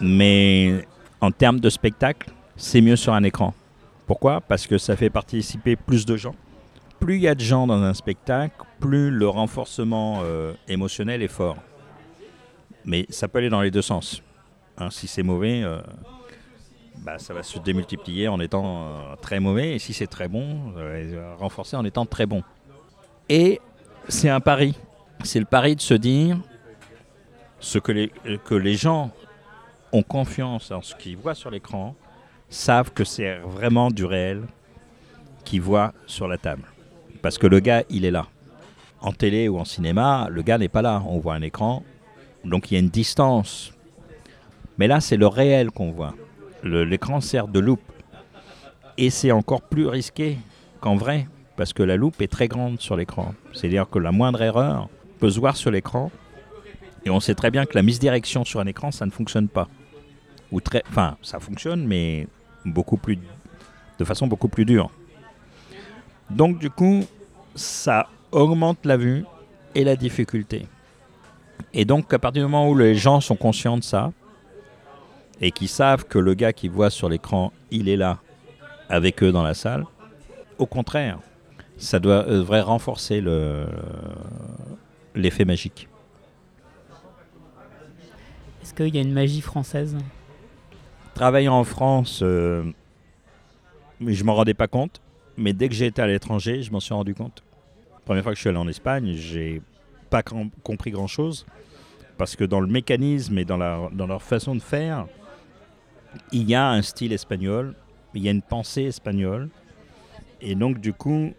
Mais en termes de spectacle, c'est mieux sur un écran. Pourquoi? Parce que ça fait participer plus de gens. Plus il y a de gens dans un spectacle, plus le renforcement euh, émotionnel est fort. Mais ça peut aller dans les deux sens. Hein, si c'est mauvais, bah, ça va se démultiplier en étant euh, très mauvais. Et si c'est très bon, euh, il va renforcer en étant très bon. Et c'est un pari. C'est le pari de se dire que les, que les gens ont confiance en ce qu'ils voient sur l'écran, savent que c'est vraiment du réel qu'ils voient sur la table. Parce que le gars, il est là. En télé ou en cinéma, le gars n'est pas là. On voit un écran, donc il y a une distance. Mais là, c'est le réel qu'on voit. L'écran sert de loupe. Et c'est encore plus risqué qu'en vrai, parce que la loupe est très grande sur l'écran. C'est-à-dire que la moindre erreur peut se voir sur l'écran Et on sait très bien que la misdirection sur un écran, ça ne fonctionne pas. Ou très, enfin, ça fonctionne, mais beaucoup plus, de façon beaucoup plus dure. Donc du coup, ça augmente la vue et la difficulté. Et donc à partir du moment où les gens sont conscients de ça, et qui savent que le gars qui voit sur l'écran, il est là avec eux dans la salle, au contraire, ça doit, euh, devrait renforcer le, l'effet magique. Est-ce qu'il y a une magie française? Travaillant en France, euh, je m'en rendais pas compte, mais dès que j'ai été à l'étranger, je m'en suis rendu compte. La première fois que je suis allé en Espagne, j'ai pas com- compris grand chose parce que dans le mécanisme et dans, la, dans leur façon de faire, il y a un style espagnol, il y a une pensée espagnole, et donc du coup,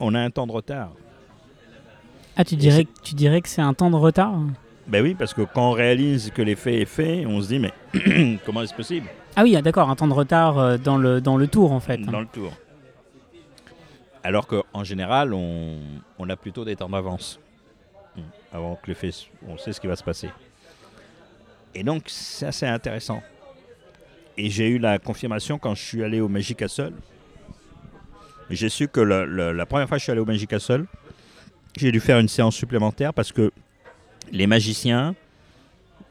on a un temps de retard. Ah, tu dirais, tu dirais que c'est un temps de retard? Ben oui, parce que quand on réalise que l'effet est fait, on se dit mais comment est-ce possible? Ah oui, ah, d'accord, un temps de retard euh, dans le, dans le tour en fait. dans le tour Alors qu'en général, on, on a plutôt des temps d'avance. Avant que l'effet, on sait ce qui va se passer. Et donc, c'est assez intéressant. Et j'ai eu la confirmation quand je suis allé au Magic Castle. J'ai su que le- la première fois que je suis allé au Magic Castle, j'ai dû faire une séance supplémentaire parce que les magiciens,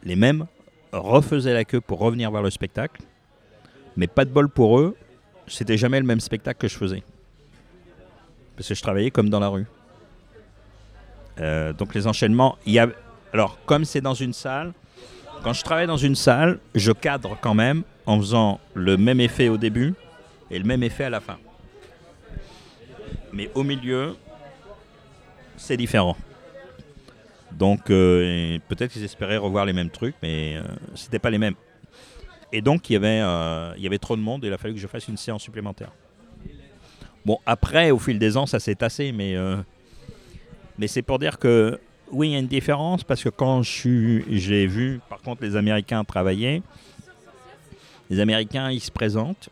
les mêmes, refaisaient la queue pour revenir voir le spectacle. Mais pas de bol pour eux, c'était jamais le même spectacle que je faisais. Parce que je travaillais comme dans la rue. Euh, donc les enchaînements, il y a... Alors, comme c'est dans une salle, quand je travaille dans une salle, je cadre quand même en faisant le même effet au début et le même effet à la fin. Mais au milieu, c'est différent. Donc, euh, peut-être qu'ils espéraient revoir les mêmes trucs, mais euh, c'était pas les mêmes. Et donc, il y, avait, euh, il y avait trop de monde et il a fallu que je fasse une séance supplémentaire. Bon, après, au fil des ans, ça s'est tassé, mais, euh, mais c'est pour dire que oui, il y a une différence parce que quand j'ai vu, par contre, les Américains travailler, les Américains, ils se présentent,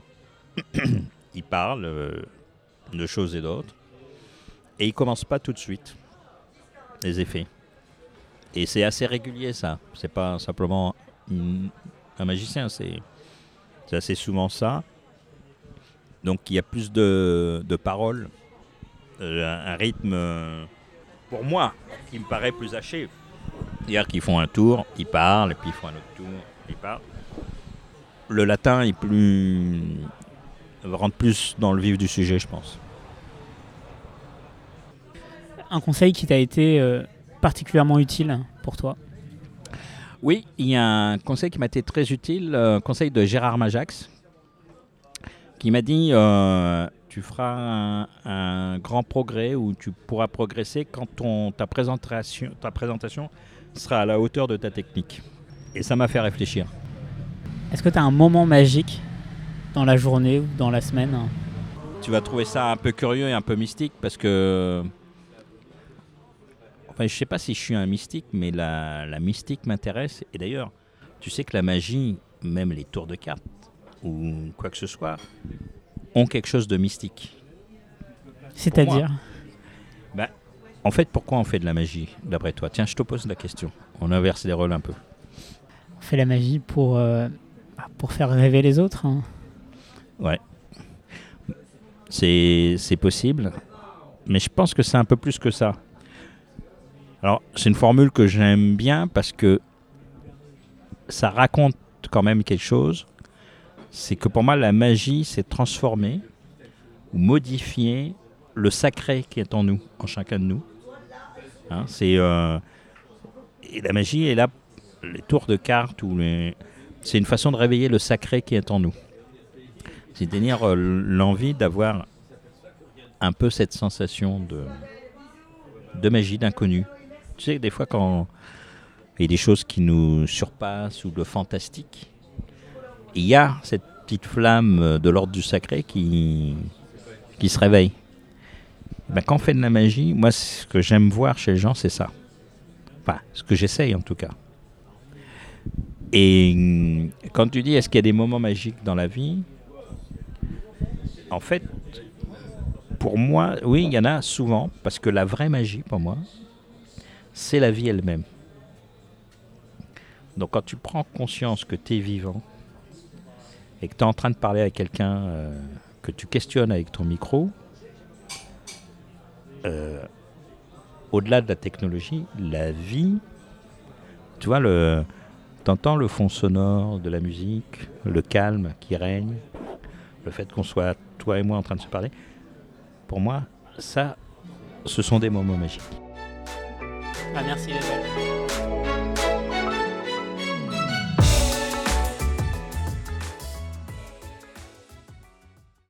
ils parlent euh, de choses et d'autres, et ils commencent pas tout de suite les effets. Et c'est assez régulier, ça. C'est pas simplement un magicien, c'est assez souvent ça. Donc il y a plus de, paroles, euh, un, un rythme, euh, pour moi, qui me paraît plus haché. C'est-à-dire qu'ils font un tour, ils parlent, et puis ils font un autre tour, ils parlent. Le latin est plus. rentre plus dans le vif du sujet, je pense. Un conseil qui t'a été euh, particulièrement utile pour toi? Oui, il y a un conseil qui m'a été très utile, un conseil de Gérard Majax, qui m'a dit euh, tu feras un, un grand progrès ou tu pourras progresser quand ton, ta, présentation, ta présentation sera à la hauteur de ta technique. Et ça m'a fait réfléchir. Est-ce que tu as un moment magique dans la journée ou dans la semaine Tu vas trouver ça un peu curieux et un peu mystique parce que. Enfin, je sais pas si je suis un mystique, mais la, la mystique m'intéresse. Et d'ailleurs, tu sais que la magie, même les tours de cartes ou quoi que ce soit, ont quelque chose de mystique. C'est-à-dire En fait, pourquoi on fait de la magie, d'après toi? Tiens, je te pose la question. On inverse les rôles un peu. On fait la magie pour, euh, bah, pour faire rêver les autres. hein. Ouais. C'est c'est possible, mais je pense que c'est un peu plus que ça. Alors, c'est une formule que j'aime bien parce que ça raconte quand même quelque chose. C'est que pour moi, la magie, c'est transformer ou modifier le sacré qui est en nous, en chacun de nous. Hein, c'est euh, et la magie est là, les tours de cartes ou c'est une façon de réveiller le sacré qui est en nous. C'est-à-dire euh, l'envie d'avoir un peu cette sensation de, de magie, d'inconnu. Tu sais, des fois, quand il y a des choses qui nous surpassent ou de fantastique, il y a cette petite flamme de l'ordre du sacré qui, qui se réveille. Ben, quand on fait de la magie, moi, ce que j'aime voir chez les gens, c'est ça. Enfin, ce que j'essaye en tout cas. Et hum, quand tu dis est-ce qu'il y a des moments magiques dans la vie, en fait, pour moi, oui, il y en a souvent, parce que la vraie magie, pour moi, c'est la vie elle-même. Donc quand tu prends conscience que tu es vivant et que tu es en train de parler à quelqu'un euh, que tu questionnes avec ton micro, euh, au-delà de la technologie, la vie, tu vois, le, t'entends le fond sonore de la musique, le calme qui règne, le fait qu'on soit toi et moi en train de se parler, pour moi, ça, ce sont des moments magiques. Ah, merci